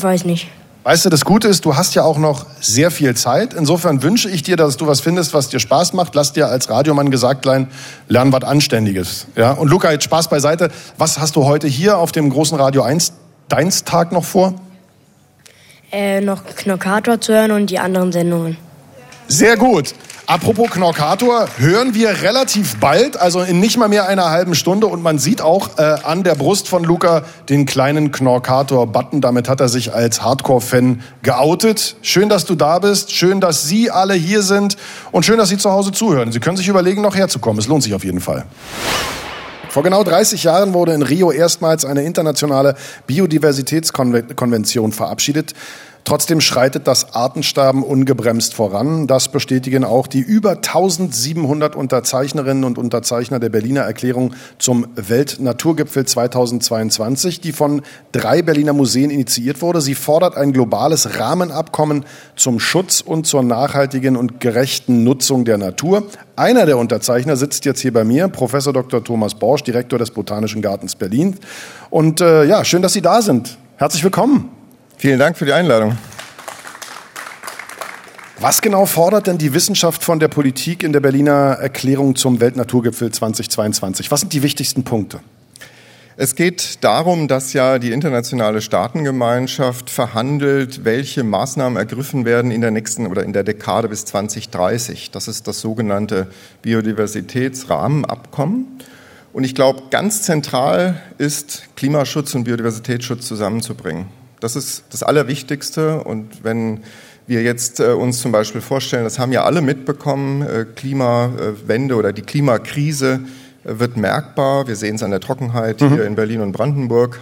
weiß nicht. Weißt du, das Gute ist, du hast ja auch noch sehr viel Zeit. Insofern wünsche ich dir, dass du was findest, was dir Spaß macht. Lass dir als Radiomann gesagt sein, lern was Anständiges. Ja? Und Luca, jetzt Spaß beiseite. Was hast du heute hier auf dem großen Radio 1 Deinstag noch vor? Äh, noch Knockator zu hören und die anderen Sendungen. Sehr gut. Apropos Knorkator, hören wir relativ bald, also in nicht mal mehr einer halben Stunde. Und man sieht auch äh, an der Brust von Luca den kleinen Knorkator-Button. Damit hat er sich als Hardcore-Fan geoutet. Schön, dass du da bist. Schön, dass Sie alle hier sind. Und schön, dass Sie zu Hause zuhören. Sie können sich überlegen, noch herzukommen. Es lohnt sich auf jeden Fall. Vor genau 30 Jahren wurde in Rio erstmals eine internationale Biodiversitätskonvention verabschiedet. Trotzdem schreitet das Artensterben ungebremst voran. Das bestätigen auch die über 1700 Unterzeichnerinnen und Unterzeichner der Berliner Erklärung zum Weltnaturgipfel 2022, die von drei Berliner Museen initiiert wurde. Sie fordert ein globales Rahmenabkommen zum Schutz und zur nachhaltigen und gerechten Nutzung der Natur. Einer der Unterzeichner sitzt jetzt hier bei mir, Professor Dr. Thomas Borsch, Direktor des Botanischen Gartens Berlin. Und äh, ja, schön, dass Sie da sind. Herzlich willkommen. Vielen Dank für die Einladung. Was genau fordert denn die Wissenschaft von der Politik in der Berliner Erklärung zum Weltnaturgipfel 2022? Was sind die wichtigsten Punkte? Es geht darum, dass ja die internationale Staatengemeinschaft verhandelt, welche Maßnahmen ergriffen werden in der nächsten oder in der Dekade bis 2030. Das ist das sogenannte Biodiversitätsrahmenabkommen. Und ich glaube, ganz zentral ist Klimaschutz und Biodiversitätsschutz zusammenzubringen. Das ist das Allerwichtigste. Und wenn wir jetzt äh, uns zum Beispiel vorstellen, das haben ja alle mitbekommen, äh, Klimawende oder die Klimakrise äh, wird merkbar. Wir sehen es an der Trockenheit mhm. hier in Berlin und Brandenburg.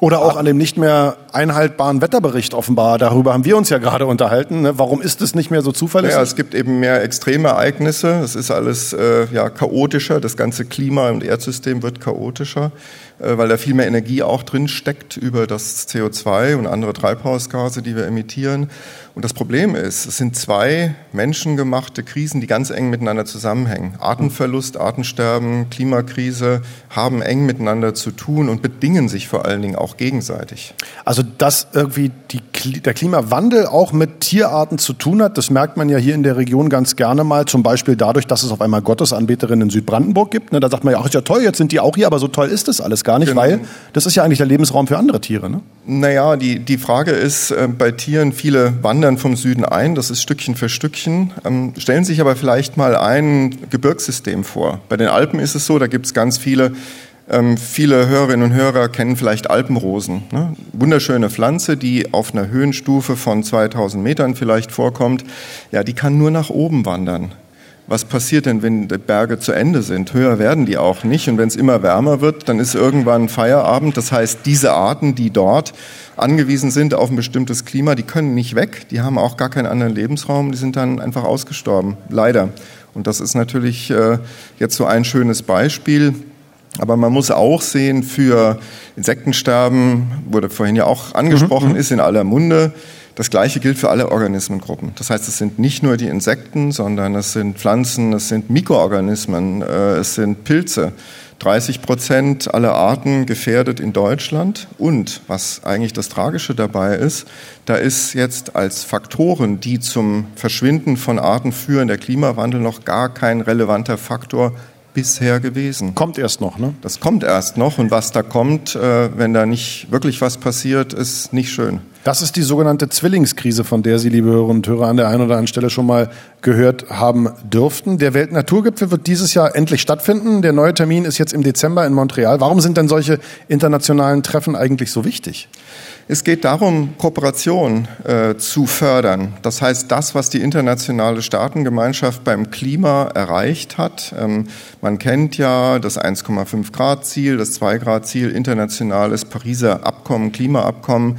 Oder auch an dem nicht mehr einhaltbaren Wetterbericht offenbar. Darüber haben wir uns ja gerade unterhalten. Ne? Warum ist es nicht mehr so zuverlässig? Ja, es gibt eben mehr extreme Ereignisse. Es ist alles äh, ja, chaotischer. Das ganze Klima und Erdsystem wird chaotischer. Äh, weil da viel mehr Energie auch drin steckt über das CO2 und andere Treibhausgase, die wir emittieren. Und das Problem ist, es sind zwei menschengemachte Krisen, die ganz eng miteinander zusammenhängen. Artenverlust, Artensterben, Klimakrise haben eng miteinander zu tun und bedingen sich vor allen Dingen auch gegenseitig. Also, dass irgendwie die, der Klimawandel auch mit Tierarten zu tun hat, das merkt man ja hier in der Region ganz gerne mal. Zum Beispiel dadurch, dass es auf einmal Gottesanbeterinnen in Südbrandenburg gibt. Ne, da sagt man ja, ach, ist ja toll, jetzt sind die auch hier, aber so toll ist das alles gar nicht, genau. weil das ist ja eigentlich der Lebensraum für andere Tiere. Ne? Naja, die, die Frage ist äh, bei Tieren, viele wandern vom Süden ein, das ist Stückchen für Stückchen. Ähm, stellen sich aber vielleicht mal ein Gebirgssystem vor. Bei den Alpen ist es so, da gibt es ganz viele ähm, viele Hörerinnen und Hörer kennen vielleicht Alpenrosen. Ne? Wunderschöne Pflanze, die auf einer Höhenstufe von 2000 Metern vielleicht vorkommt. Ja, die kann nur nach oben wandern was passiert denn, wenn die Berge zu Ende sind? Höher werden die auch nicht. Und wenn es immer wärmer wird, dann ist irgendwann Feierabend. Das heißt, diese Arten, die dort angewiesen sind auf ein bestimmtes Klima, die können nicht weg. Die haben auch gar keinen anderen Lebensraum. Die sind dann einfach ausgestorben. Leider. Und das ist natürlich äh, jetzt so ein schönes Beispiel. Aber man muss auch sehen, für Insektensterben, wurde vorhin ja auch angesprochen, mhm. ist in aller Munde. Das Gleiche gilt für alle Organismengruppen. Das heißt, es sind nicht nur die Insekten, sondern es sind Pflanzen, es sind Mikroorganismen, äh, es sind Pilze. 30 Prozent aller Arten gefährdet in Deutschland. Und was eigentlich das Tragische dabei ist, da ist jetzt als Faktoren, die zum Verschwinden von Arten führen, der Klimawandel noch gar kein relevanter Faktor bisher gewesen. Kommt erst noch, ne? Das kommt erst noch. Und was da kommt, äh, wenn da nicht wirklich was passiert, ist nicht schön. Das ist die sogenannte Zwillingskrise, von der Sie, liebe Hörerinnen und Hörer, an der einen oder anderen Stelle schon mal gehört haben dürften. Der Weltnaturgipfel wird dieses Jahr endlich stattfinden. Der neue Termin ist jetzt im Dezember in Montreal. Warum sind denn solche internationalen Treffen eigentlich so wichtig? Es geht darum, Kooperation äh, zu fördern. Das heißt, das, was die internationale Staatengemeinschaft beim Klima erreicht hat. Ähm, man kennt ja das 1,5 Grad Ziel, das 2 Grad Ziel, internationales Pariser Abkommen, Klimaabkommen.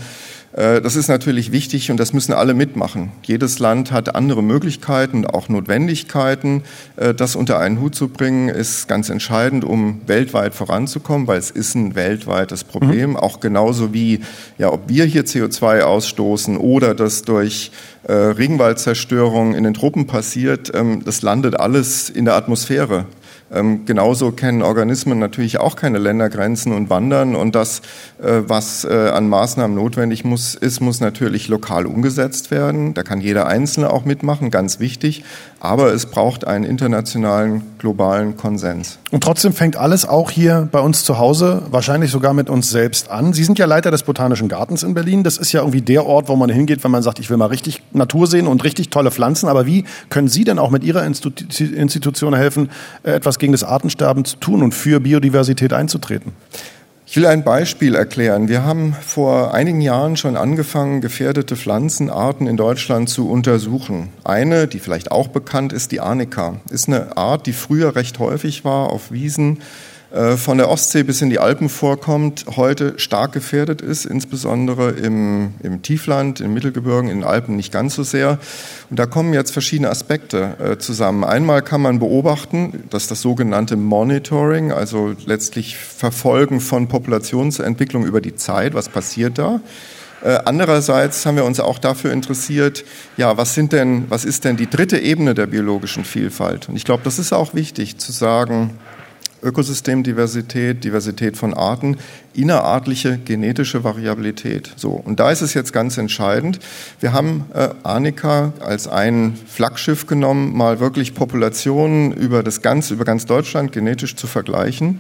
Äh, das ist natürlich wichtig und das müssen alle mitmachen. Jedes Land hat andere Möglichkeiten, auch Notwendigkeiten. Äh, das unter einen Hut zu bringen, ist ganz entscheidend, um weltweit voranzukommen, weil es ist ein weltweites Problem. Mhm. Auch genauso wie, ja, ob wir hier CO2 ausstoßen oder das durch äh, Regenwaldzerstörung in den Tropen passiert, ähm, das landet alles in der Atmosphäre. Ähm, genauso kennen Organismen natürlich auch keine Ländergrenzen und wandern. Und das, äh, was äh, an Maßnahmen notwendig muss, ist, muss natürlich lokal umgesetzt werden. Da kann jeder Einzelne auch mitmachen, ganz wichtig. Aber es braucht einen internationalen, globalen Konsens. Und trotzdem fängt alles auch hier bei uns zu Hause, wahrscheinlich sogar mit uns selbst an. Sie sind ja Leiter des Botanischen Gartens in Berlin. Das ist ja irgendwie der Ort, wo man hingeht, wenn man sagt, ich will mal richtig Natur sehen und richtig tolle Pflanzen. Aber wie können Sie denn auch mit Ihrer Institution helfen, äh, etwas gegen das Artensterben zu tun und für Biodiversität einzutreten? Ich will ein Beispiel erklären. Wir haben vor einigen Jahren schon angefangen, gefährdete Pflanzenarten in Deutschland zu untersuchen. Eine, die vielleicht auch bekannt ist, die Arnika, ist eine Art, die früher recht häufig war auf Wiesen von der Ostsee bis in die Alpen vorkommt, heute stark gefährdet ist, insbesondere im, im Tiefland, im Mittelgebirgen, in den Alpen nicht ganz so sehr. Und da kommen jetzt verschiedene Aspekte äh, zusammen. Einmal kann man beobachten, dass das sogenannte Monitoring, also letztlich Verfolgen von Populationsentwicklung über die Zeit, was passiert da? Äh, andererseits haben wir uns auch dafür interessiert, ja, was sind denn, was ist denn die dritte Ebene der biologischen Vielfalt? Und ich glaube, das ist auch wichtig zu sagen, Ökosystemdiversität, Diversität von Arten, innerartliche genetische Variabilität. So, und da ist es jetzt ganz entscheidend. Wir haben äh, Arnika als ein Flaggschiff genommen, mal wirklich Populationen über das ganz, über ganz Deutschland genetisch zu vergleichen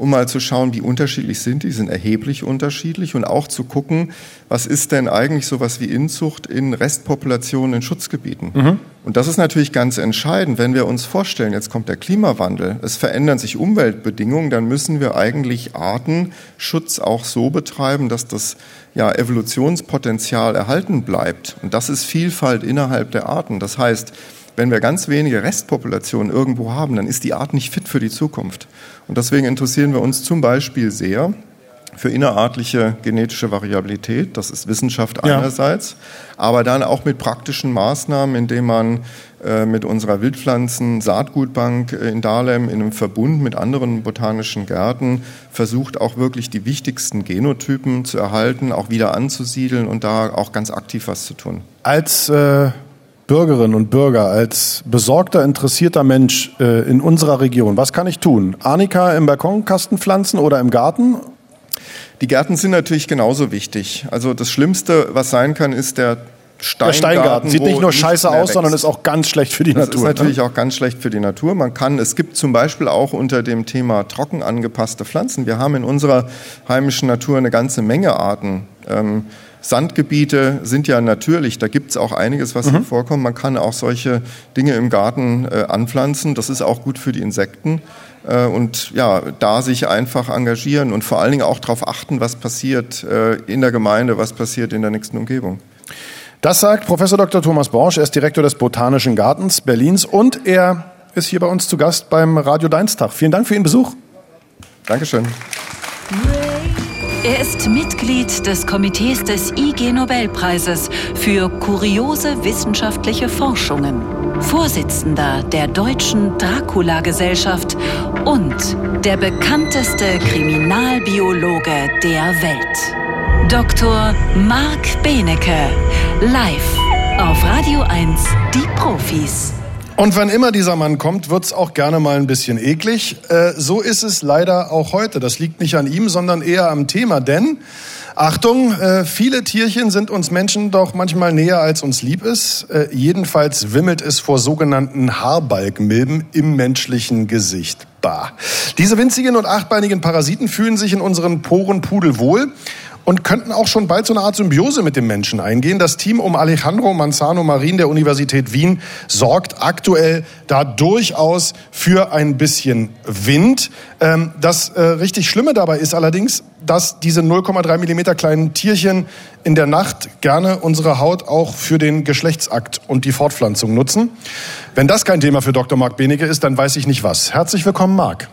um mal zu schauen, wie unterschiedlich sind die, die sind erheblich unterschiedlich und auch zu gucken, was ist denn eigentlich sowas wie Inzucht in Restpopulationen in Schutzgebieten. Mhm. Und das ist natürlich ganz entscheidend, wenn wir uns vorstellen, jetzt kommt der Klimawandel, es verändern sich Umweltbedingungen, dann müssen wir eigentlich Artenschutz auch so betreiben, dass das ja, Evolutionspotenzial erhalten bleibt. Und das ist Vielfalt innerhalb der Arten. Das heißt, wenn wir ganz wenige Restpopulationen irgendwo haben, dann ist die Art nicht fit für die Zukunft. Und deswegen interessieren wir uns zum Beispiel sehr für innerartliche genetische Variabilität. Das ist Wissenschaft einerseits, ja. aber dann auch mit praktischen Maßnahmen, indem man äh, mit unserer Wildpflanzen Saatgutbank in Dahlem in einem Verbund mit anderen botanischen Gärten versucht auch wirklich die wichtigsten Genotypen zu erhalten, auch wieder anzusiedeln und da auch ganz aktiv was zu tun. Als äh Bürgerinnen und Bürger, als besorgter, interessierter Mensch äh, in unserer Region, was kann ich tun? Arnika im Balkonkasten pflanzen oder im Garten? Die Gärten sind natürlich genauso wichtig. Also das Schlimmste, was sein kann, ist der Steingarten. Der Steingarten sieht nicht nur scheiße aus, wächst. sondern ist auch ganz schlecht für die das Natur. Ist natürlich ne? auch ganz schlecht für die Natur. Man kann, es gibt zum Beispiel auch unter dem Thema trocken angepasste Pflanzen. Wir haben in unserer heimischen Natur eine ganze Menge Arten. Ähm, Sandgebiete sind ja natürlich, da gibt es auch einiges, was mhm. vorkommt. Man kann auch solche Dinge im Garten äh, anpflanzen. Das ist auch gut für die Insekten. Äh, und ja, da sich einfach engagieren und vor allen Dingen auch darauf achten, was passiert äh, in der Gemeinde, was passiert in der nächsten Umgebung. Das sagt Professor Dr. Thomas Borsch, er ist Direktor des Botanischen Gartens Berlins und er ist hier bei uns zu Gast beim Radio Deinstag. Vielen Dank für Ihren Besuch. Dankeschön. Er ist Mitglied des Komitees des IG Nobelpreises für kuriose wissenschaftliche Forschungen, Vorsitzender der Deutschen Dracula-Gesellschaft und der bekannteste Kriminalbiologe der Welt. Dr. Marc Benecke, live auf Radio 1, die Profis. Und wann immer dieser Mann kommt, wird's auch gerne mal ein bisschen eklig. Äh, so ist es leider auch heute. Das liegt nicht an ihm, sondern eher am Thema. Denn, Achtung, äh, viele Tierchen sind uns Menschen doch manchmal näher, als uns lieb ist. Äh, jedenfalls wimmelt es vor sogenannten Haarbalgmilben im menschlichen Gesicht. Bah. Diese winzigen und achtbeinigen Parasiten fühlen sich in unseren Poren pudelwohl und könnten auch schon bald so eine Art Symbiose mit dem Menschen eingehen. Das Team um Alejandro Manzano Marin der Universität Wien sorgt aktuell da durchaus für ein bisschen Wind. Ähm, das äh, richtig Schlimme dabei ist allerdings, dass diese 0,3 Millimeter kleinen Tierchen in der Nacht gerne unsere Haut auch für den Geschlechtsakt und die Fortpflanzung nutzen. Wenn das kein Thema für Dr. Marc Benecke ist, dann weiß ich nicht was. Herzlich willkommen, Marc.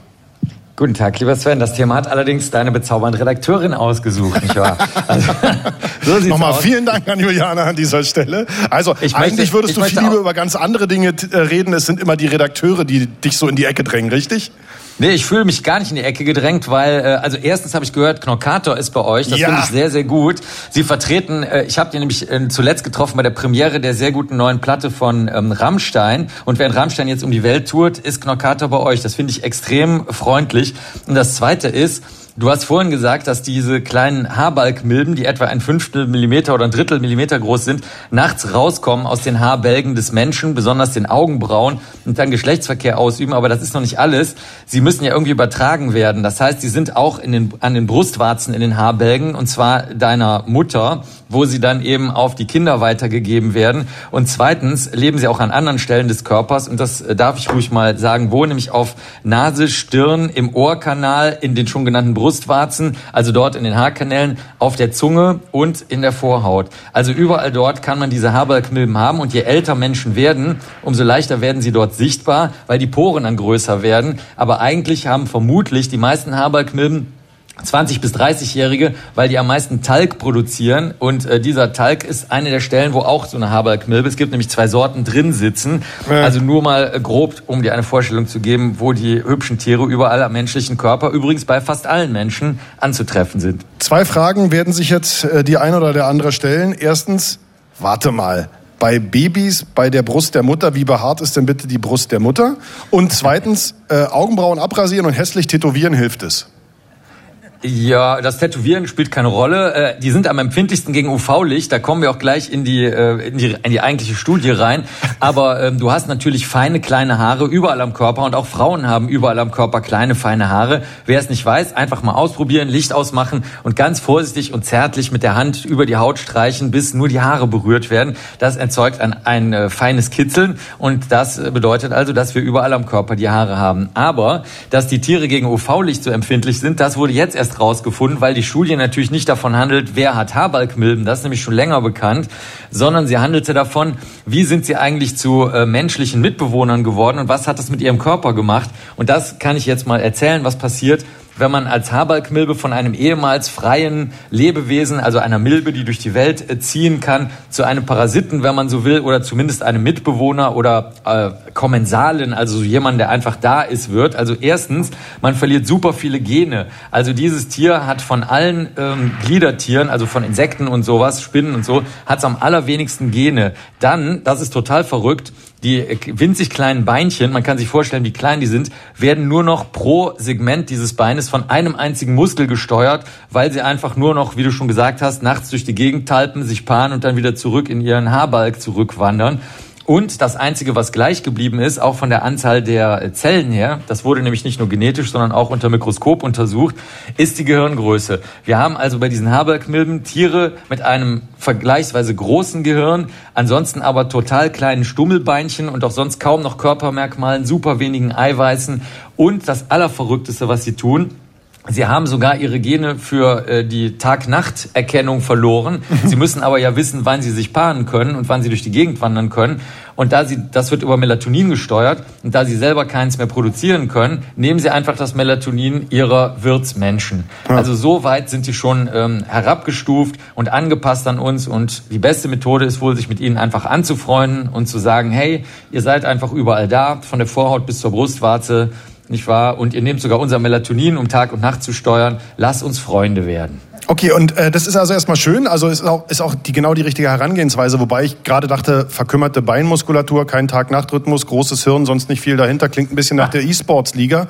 Guten Tag, lieber Sven. Das Thema hat allerdings deine bezaubernde Redakteurin ausgesucht, nicht wahr? Also, so Nochmal aus. vielen Dank an Juliane an dieser Stelle. Also ich eigentlich möchte, würdest du viel lieber über ganz andere Dinge äh, reden. Es sind immer die Redakteure, die dich so in die Ecke drängen, richtig? Nee, ich fühle mich gar nicht in die Ecke gedrängt, weil, äh, also erstens habe ich gehört, Knockator ist bei euch. Das ja. finde ich sehr, sehr gut. Sie vertreten, äh, ich habe die nämlich äh, zuletzt getroffen bei der Premiere der sehr guten neuen Platte von ähm, Rammstein. Und während Rammstein jetzt um die Welt tourt, ist Knockator bei euch. Das finde ich extrem freundlich. Und das Zweite ist, Du hast vorhin gesagt, dass diese kleinen Haarbalgmilben, die etwa ein Fünftel Millimeter oder ein Drittel Millimeter groß sind, nachts rauskommen aus den Haarbälgen des Menschen, besonders den Augenbrauen und dann Geschlechtsverkehr ausüben. Aber das ist noch nicht alles. Sie müssen ja irgendwie übertragen werden. Das heißt, sie sind auch in den, an den Brustwarzen in den Haarbälgen und zwar deiner Mutter wo sie dann eben auf die Kinder weitergegeben werden. Und zweitens leben sie auch an anderen Stellen des Körpers und das äh, darf ich ruhig mal sagen, wo nämlich auf Nase, Stirn, im Ohrkanal, in den schon genannten Brustwarzen, also dort in den Haarkanälen, auf der Zunge und in der Vorhaut. Also überall dort kann man diese Haarbalgmilben haben und je älter Menschen werden, umso leichter werden sie dort sichtbar, weil die Poren dann größer werden. Aber eigentlich haben vermutlich die meisten Haarbalgmilben 20 bis 30-Jährige, weil die am meisten Talg produzieren und äh, dieser Talg ist eine der Stellen, wo auch so eine Haberkmilbe, es gibt nämlich zwei Sorten drin sitzen. Ja. Also nur mal äh, grob, um dir eine Vorstellung zu geben, wo die hübschen Tiere überall am menschlichen Körper, übrigens bei fast allen Menschen, anzutreffen sind. Zwei Fragen werden sich jetzt äh, die eine oder der andere stellen. Erstens, warte mal, bei Babys bei der Brust der Mutter, wie behaart ist denn bitte die Brust der Mutter? Und zweitens, äh, Augenbrauen abrasieren und hässlich tätowieren hilft es. Ja, das Tätowieren spielt keine Rolle. Äh, die sind am empfindlichsten gegen UV-Licht. Da kommen wir auch gleich in die, äh, in die, in die eigentliche Studie rein. Aber ähm, du hast natürlich feine, kleine Haare überall am Körper und auch Frauen haben überall am Körper kleine, feine Haare. Wer es nicht weiß, einfach mal ausprobieren, Licht ausmachen und ganz vorsichtig und zärtlich mit der Hand über die Haut streichen, bis nur die Haare berührt werden. Das erzeugt ein, ein äh, feines Kitzeln und das bedeutet also, dass wir überall am Körper die Haare haben. Aber, dass die Tiere gegen UV-Licht so empfindlich sind, das wurde jetzt erst erst rausgefunden, weil die Studie natürlich nicht davon handelt, wer hat Haarbalgmilben, das ist nämlich schon länger bekannt, sondern sie handelte davon, wie sind sie eigentlich zu äh, menschlichen Mitbewohnern geworden und was hat das mit ihrem Körper gemacht. Und das kann ich jetzt mal erzählen, was passiert, wenn man als Haarbalgmilbe von einem ehemals freien Lebewesen, also einer Milbe, die durch die Welt äh, ziehen kann, zu einem Parasiten, wenn man so will, oder zumindest einem Mitbewohner oder äh, Kommensalen, also jemand, der einfach da ist, wird. Also erstens, man verliert super viele Gene. Also dieses Tier hat von allen ähm, Gliedertieren, also von Insekten und sowas, Spinnen und so, hat es am allerwenigsten Gene. Dann, das ist total verrückt, die winzig kleinen Beinchen, man kann sich vorstellen, wie klein die sind, werden nur noch pro Segment dieses Beines von einem einzigen Muskel gesteuert, weil sie einfach nur noch, wie du schon gesagt hast, nachts durch die Gegend talpen, sich paaren und dann wieder zurück in ihren Haarbalg zurückwandern. Und das Einzige, was gleich geblieben ist, auch von der Anzahl der Zellen her, das wurde nämlich nicht nur genetisch, sondern auch unter Mikroskop untersucht, ist die Gehirngröße. Wir haben also bei diesen Haarbergmilben Tiere mit einem vergleichsweise großen Gehirn, ansonsten aber total kleinen Stummelbeinchen und auch sonst kaum noch Körpermerkmalen, super wenigen Eiweißen. Und das Allerverrückteste, was sie tun, Sie haben sogar ihre Gene für äh, die Tag-Nacht-Erkennung verloren. Sie müssen aber ja wissen, wann sie sich paaren können und wann sie durch die Gegend wandern können. Und da sie, das wird über Melatonin gesteuert und da sie selber keins mehr produzieren können, nehmen sie einfach das Melatonin ihrer Wirtsmenschen. Ja. Also so weit sind sie schon ähm, herabgestuft und angepasst an uns. Und die beste Methode ist wohl, sich mit ihnen einfach anzufreunden und zu sagen, hey, ihr seid einfach überall da, von der Vorhaut bis zur Brustwarze nicht wahr? Und ihr nehmt sogar unser Melatonin, um Tag und Nacht zu steuern. Lass uns Freunde werden. Okay, und äh, das ist also erstmal schön. Also ist auch, ist auch die, genau die richtige Herangehensweise. Wobei ich gerade dachte, verkümmerte Beinmuskulatur, kein Tag-Nacht-Rhythmus, großes Hirn, sonst nicht viel dahinter. Klingt ein bisschen nach der E-Sports-Liga.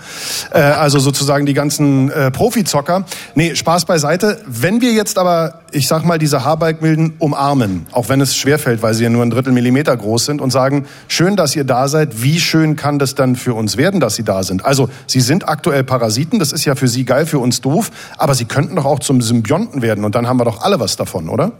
Äh, also sozusagen die ganzen äh, Profizocker. Nee, Spaß beiseite. Wenn wir jetzt aber, ich sag mal, diese Haarbalgmilden umarmen, auch wenn es schwerfällt, weil sie ja nur ein Drittel Millimeter groß sind und sagen, schön, dass ihr da seid. Wie schön kann das dann für uns werden, dass sie da sind? Also, sie sind aktuell Parasiten. Das ist ja für sie geil, für uns doof. Aber sie könnten doch auch zum Symbionten werden und dann haben wir doch alle was davon, oder?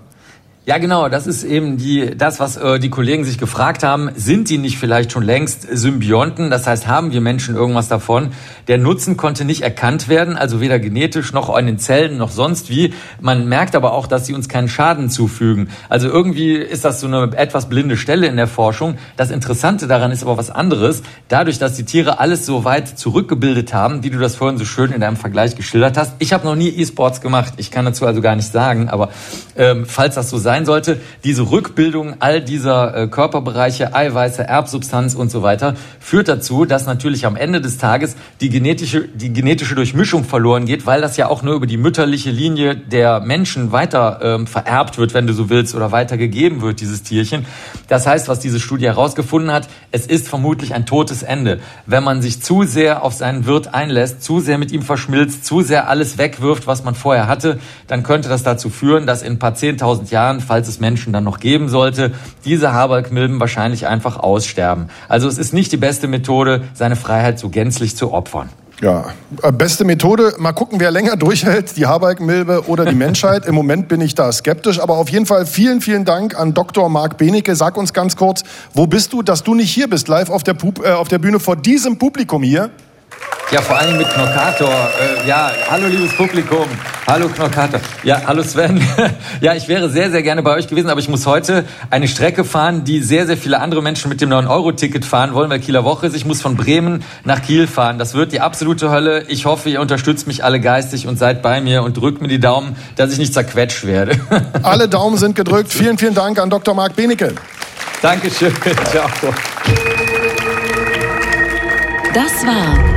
Ja, genau, das ist eben die, das, was äh, die Kollegen sich gefragt haben. Sind die nicht vielleicht schon längst Symbionten? Das heißt, haben wir Menschen irgendwas davon? Der Nutzen konnte nicht erkannt werden, also weder genetisch noch in den Zellen noch sonst wie. Man merkt aber auch, dass sie uns keinen Schaden zufügen. Also irgendwie ist das so eine etwas blinde Stelle in der Forschung. Das Interessante daran ist aber was anderes. Dadurch, dass die Tiere alles so weit zurückgebildet haben, wie du das vorhin so schön in deinem Vergleich geschildert hast. Ich habe noch nie E-Sports gemacht. Ich kann dazu also gar nicht sagen, aber ähm, falls das so sein sein sollte, diese Rückbildung all dieser äh, Körperbereiche, Eiweiße, Erbsubstanz und so weiter, führt dazu, dass natürlich am Ende des Tages die genetische, die genetische Durchmischung verloren geht, weil das ja auch nur über die mütterliche Linie der Menschen weiter ähm, vererbt wird, wenn du so willst, oder weitergegeben wird, dieses Tierchen. Das heißt, was diese Studie herausgefunden hat, es ist vermutlich ein totes Ende. Wenn man sich zu sehr auf seinen Wirt einlässt, zu sehr mit ihm verschmilzt, zu sehr alles wegwirft, was man vorher hatte, dann könnte das dazu führen, dass in ein paar zehntausend Jahren falls es Menschen dann noch geben sollte, diese Haarbalgmilben wahrscheinlich einfach aussterben. Also es ist nicht die beste Methode, seine Freiheit so gänzlich zu opfern. Ja, äh, beste Methode. Mal gucken, wer länger durchhält, die Haarbalgmilbe oder die Menschheit. Im Moment bin ich da skeptisch, aber auf jeden Fall vielen, vielen Dank an Dr. Marc Benecke. Sag uns ganz kurz, wo bist du, dass du nicht hier bist, live auf der, Pub äh, auf der Bühne vor diesem Publikum hier? Ja, vor allem mit Knockator. Äh, ja, hallo liebes Publikum. Hallo Knockator. Ja, hallo Sven. ja, ich wäre sehr, sehr gerne bei euch gewesen, aber ich muss heute eine Strecke fahren, die sehr, sehr viele andere Menschen mit dem 9-Euro-Ticket fahren wollen, weil Kieler Woche ist. Ich muss von Bremen nach Kiel fahren. Das wird die absolute Hölle. Ich hoffe, ihr unterstützt mich alle geistig und seid bei mir und drückt mir die Daumen, dass ich nicht zerquetscht werde. alle Daumen sind gedrückt. Vielen, vielen Dank an Dr. Marc Benecke. Dankeschön. Ciao. Das war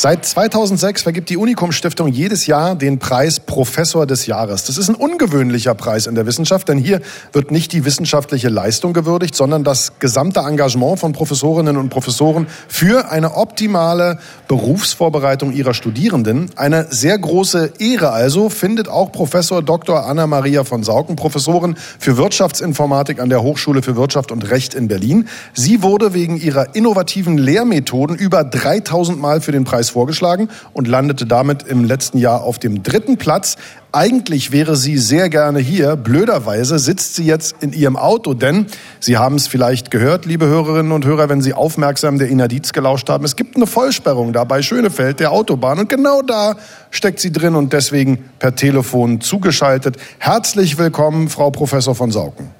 Seit 2006 vergibt die Unicum Stiftung jedes Jahr den Preis Professor des Jahres. Das ist ein ungewöhnlicher Preis in der Wissenschaft, denn hier wird nicht die wissenschaftliche Leistung gewürdigt, sondern das gesamte Engagement von Professorinnen und Professoren für eine optimale Berufsvorbereitung ihrer Studierenden. Eine sehr große Ehre also findet auch Professor Dr. Anna-Maria von Sauken, Professorin für Wirtschaftsinformatik an der Hochschule für Wirtschaft und Recht in Berlin. Sie wurde wegen ihrer innovativen Lehrmethoden über 3000 Mal für den Preis Preis vorgeschlagen und landete damit im letzten Jahr auf dem dritten Platz. Eigentlich wäre sie sehr gerne hier. Blöderweise sitzt sie jetzt in ihrem Auto, denn Sie haben es vielleicht gehört, liebe Hörerinnen und Hörer, wenn Sie aufmerksam der Inadiz gelauscht haben. Es gibt eine Vollsperrung da bei Schönefeld, der Autobahn. Und genau da steckt sie drin und deswegen per Telefon zugeschaltet. Herzlich willkommen, Frau Professor von Sauken.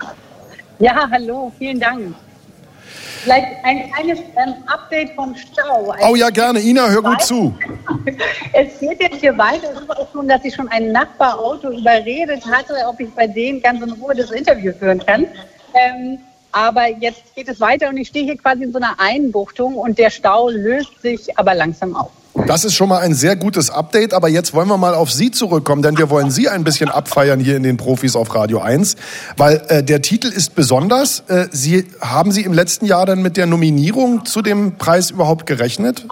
Ja, hallo, vielen Dank. Vielleicht ein kleines ähm, Update vom Stau. oh ja, gerne. Ina, hör gut zu. es geht jetzt hier weiter. Es ist auch schon, dass ich schon ein Nachbarauto überredet hatte, ob ich bei denen ganz in Ruhe das Interview führen kann. Ähm, aber jetzt geht es weiter und ich stehe hier quasi in so einer Einbuchtung und der Stau löst sich aber langsam auf. Das ist schon mal ein sehr gutes Update, aber jetzt wollen wir mal auf Sie zurückkommen, denn wir wollen Sie ein bisschen abfeiern hier in den Profis auf Radio 1, weil äh, der Titel ist besonders. Äh, Sie haben Sie im letzten Jahr dann mit der Nominierung zu dem Preis überhaupt gerechnet?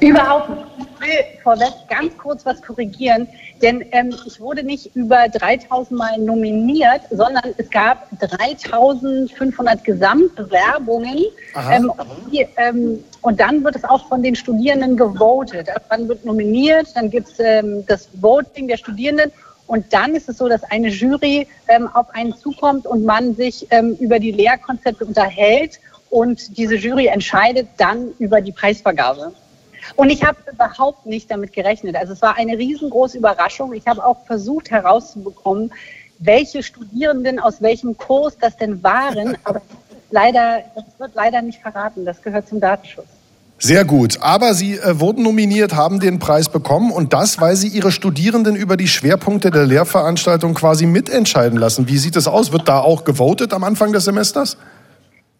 Überhaupt nicht. Ich will vorweg ganz kurz was korrigieren. Denn ähm, ich wurde nicht über 3000 Mal nominiert, sondern es gab 3500 Gesamtbewerbungen. Ähm, die, ähm, und dann wird es auch von den Studierenden gewotet. Also man wird nominiert, dann gibt es ähm, das Voting der Studierenden. Und dann ist es so, dass eine Jury ähm, auf einen zukommt und man sich ähm, über die Lehrkonzepte unterhält. Und diese Jury entscheidet dann über die Preisvergabe. Und ich habe überhaupt nicht damit gerechnet. Also es war eine riesengroße Überraschung. Ich habe auch versucht herauszubekommen, welche Studierenden aus welchem Kurs das denn waren. Aber leider, das wird leider nicht verraten. Das gehört zum Datenschutz. Sehr gut. Aber Sie äh, wurden nominiert, haben den Preis bekommen und das, weil Sie Ihre Studierenden über die Schwerpunkte der Lehrveranstaltung quasi mitentscheiden lassen. Wie sieht es aus? Wird da auch gewotet am Anfang des Semesters?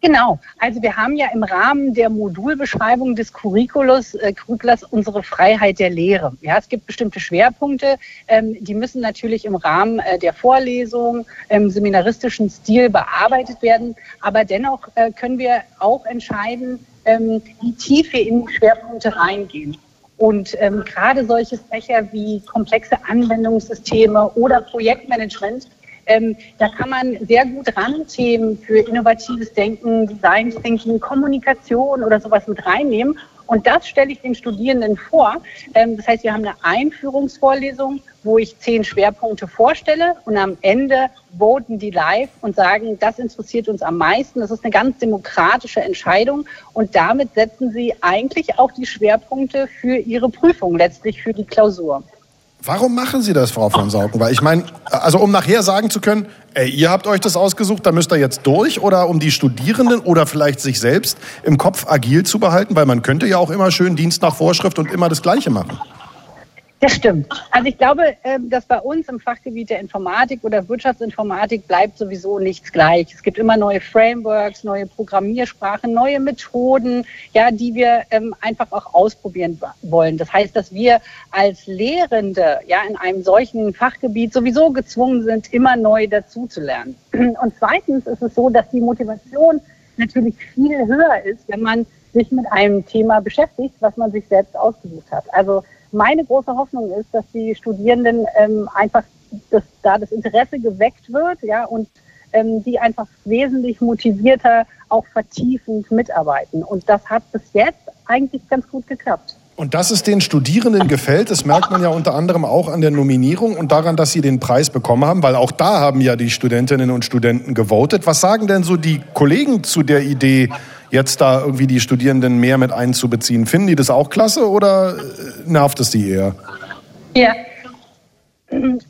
Genau. Also wir haben ja im Rahmen der Modulbeschreibung des Curriculus, äh, Curriculus unsere Freiheit der Lehre. Ja, es gibt bestimmte Schwerpunkte, ähm, die müssen natürlich im Rahmen äh, der Vorlesung im seminaristischen Stil bearbeitet werden. Aber dennoch äh, können wir auch entscheiden, ähm, wie tief wir in die Schwerpunkte reingehen. Und ähm, gerade solche Fächer wie komplexe Anwendungssysteme oder Projektmanagement ähm, da kann man sehr gut Randthemen für innovatives Denken, Design Thinking, Kommunikation oder sowas mit reinnehmen. Und das stelle ich den Studierenden vor. Ähm, das heißt, wir haben eine Einführungsvorlesung, wo ich zehn Schwerpunkte vorstelle und am Ende voten die live und sagen, das interessiert uns am meisten. Das ist eine ganz demokratische Entscheidung und damit setzen sie eigentlich auch die Schwerpunkte für ihre Prüfung, letztlich für die Klausur. Warum machen Sie das, Frau von Sauken? Weil ich meine, also um nachher sagen zu können, ey, ihr habt euch das ausgesucht, da müsst ihr jetzt durch oder um die Studierenden oder vielleicht sich selbst im Kopf agil zu behalten, weil man könnte ja auch immer schön Dienst nach Vorschrift und immer das Gleiche machen. Das stimmt. Also ich glaube, ähm, dass bei uns im Fachgebiet der Informatik oder Wirtschaftsinformatik bleibt sowieso nichts gleich. Es gibt immer neue Frameworks, neue Programmiersprachen, neue Methoden, ja, die wir ähm, einfach auch ausprobieren wollen. Das heißt, dass wir als Lehrende ja in einem solchen Fachgebiet sowieso gezwungen sind, immer neu dazuzulernen. Und zweitens ist es so, dass die Motivation natürlich viel höher ist, wenn man sich mit einem Thema beschäftigt, was man sich selbst ausgesucht hat. Also meine große Hoffnung ist, dass die Studierenden ähm, einfach, dass da das Interesse geweckt wird, ja, und ähm, die einfach wesentlich motivierter auch vertiefend mitarbeiten. Und das hat bis jetzt eigentlich ganz gut geklappt. Und dass es den Studierenden gefällt, das merkt man ja unter anderem auch an der Nominierung und daran, dass sie den Preis bekommen haben, weil auch da haben ja die Studentinnen und Studenten gewotet. Was sagen denn so die Kollegen zu der Idee, jetzt da irgendwie die Studierenden mehr mit einzubeziehen. Finden die das auch klasse oder äh, nervt es die eher? Ja.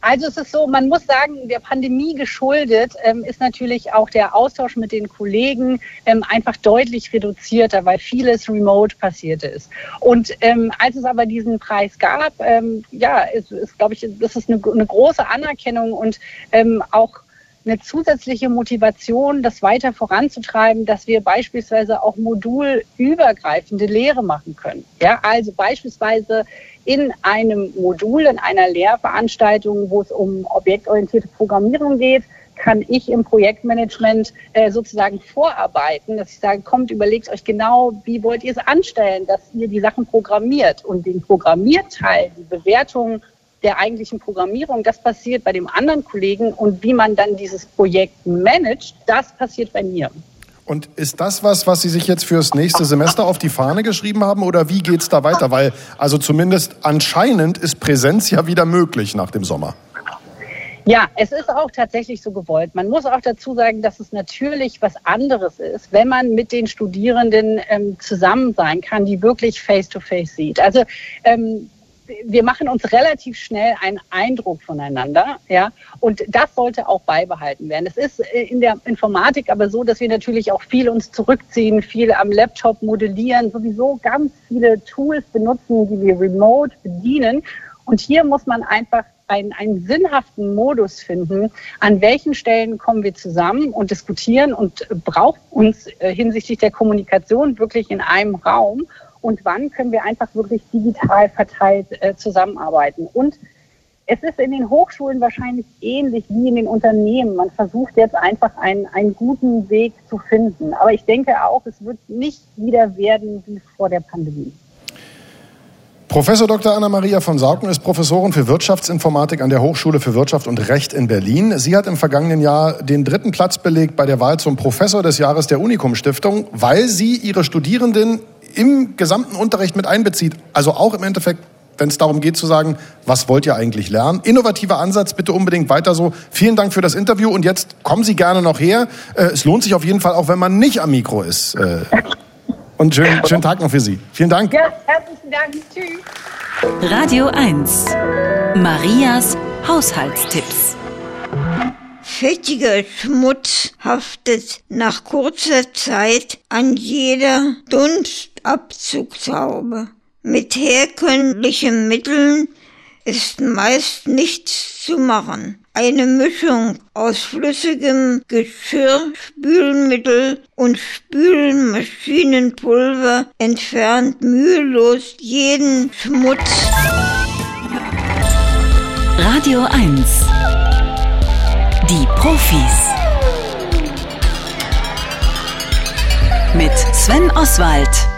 Also es ist so, man muss sagen, der Pandemie geschuldet ähm, ist natürlich auch der Austausch mit den Kollegen ähm, einfach deutlich reduzierter, weil vieles remote passiert ist. Und ähm, als es aber diesen Preis gab, ähm, ja, ist, ist glaube ich, das ist eine, eine große Anerkennung und ähm, auch eine zusätzliche Motivation, das weiter voranzutreiben, dass wir beispielsweise auch modulübergreifende Lehre machen können. Ja, also beispielsweise in einem Modul, in einer Lehrveranstaltung, wo es um objektorientierte Programmierung geht, kann ich im Projektmanagement äh, sozusagen vorarbeiten, dass ich sage, kommt, überlegt euch genau, wie wollt ihr es anstellen, dass ihr die Sachen programmiert und den Programmierteil, die Bewertung der eigentlichen Programmierung, das passiert bei dem anderen Kollegen und wie man dann dieses Projekt managt, das passiert bei mir. Und ist das was, was Sie sich jetzt fürs nächste Semester auf die Fahne geschrieben haben oder wie geht es da weiter? Weil also zumindest anscheinend ist Präsenz ja wieder möglich nach dem Sommer. Ja, es ist auch tatsächlich so gewollt. Man muss auch dazu sagen, dass es natürlich was anderes ist, wenn man mit den Studierenden ähm, zusammen sein kann, die wirklich face-to-face -face sieht. Also ähm, wir machen uns relativ schnell einen Eindruck voneinander, ja, und das sollte auch beibehalten werden. Es ist äh, in der Informatik aber so, dass wir natürlich auch viel uns zurückziehen, viel am Laptop modellieren, sowieso ganz viele Tools benutzen, die wir remote bedienen. Und hier muss man einfach einen, einen sinnhaften Modus finden, an welchen Stellen kommen wir zusammen und diskutieren und braucht uns äh, hinsichtlich der Kommunikation wirklich in einem Raum und wann können wir einfach wirklich digital verteilt äh, zusammenarbeiten. Und es ist in den Hochschulen wahrscheinlich ähnlich wie in den Unternehmen. Man versucht jetzt einfach einen, einen guten Weg zu finden. Aber ich denke auch, es wird nicht wieder werden wie vor der Pandemie. Professor Dr. Anna-Maria von Sauken ist Professorin für Wirtschaftsinformatik an der Hochschule für Wirtschaft und Recht in Berlin. Sie hat im vergangenen Jahr den dritten Platz belegt bei der Wahl zum Professor des Jahres der Unikum Stiftung, weil sie ihre Studierenden im gesamten Unterricht mit einbezieht. Also auch im Endeffekt, wenn es darum geht zu sagen, was wollt ihr eigentlich lernen? Innovativer Ansatz, bitte unbedingt weiter so. Vielen Dank für das Interview und jetzt kommen Sie gerne noch her. Äh, es lohnt sich auf jeden Fall auch, wenn man nicht am Mikro ist. Äh, und schönen, schönen Tag noch für Sie. Vielen Dank. Ja, herzlichen Dank. Tschüss. Radio 1. Marias Haushaltstipps. Fettiger Schmutz haftet nach kurzer Zeit an jeder Dunstabzugshaube. Mit herkömmlichen Mitteln ist meist nichts zu machen. Eine Mischung aus flüssigem Geschirrspülmittel und Spülmaschinenpulver entfernt mühelos jeden Schmutz. Radio 1 die Profis. Mit Sven Oswald.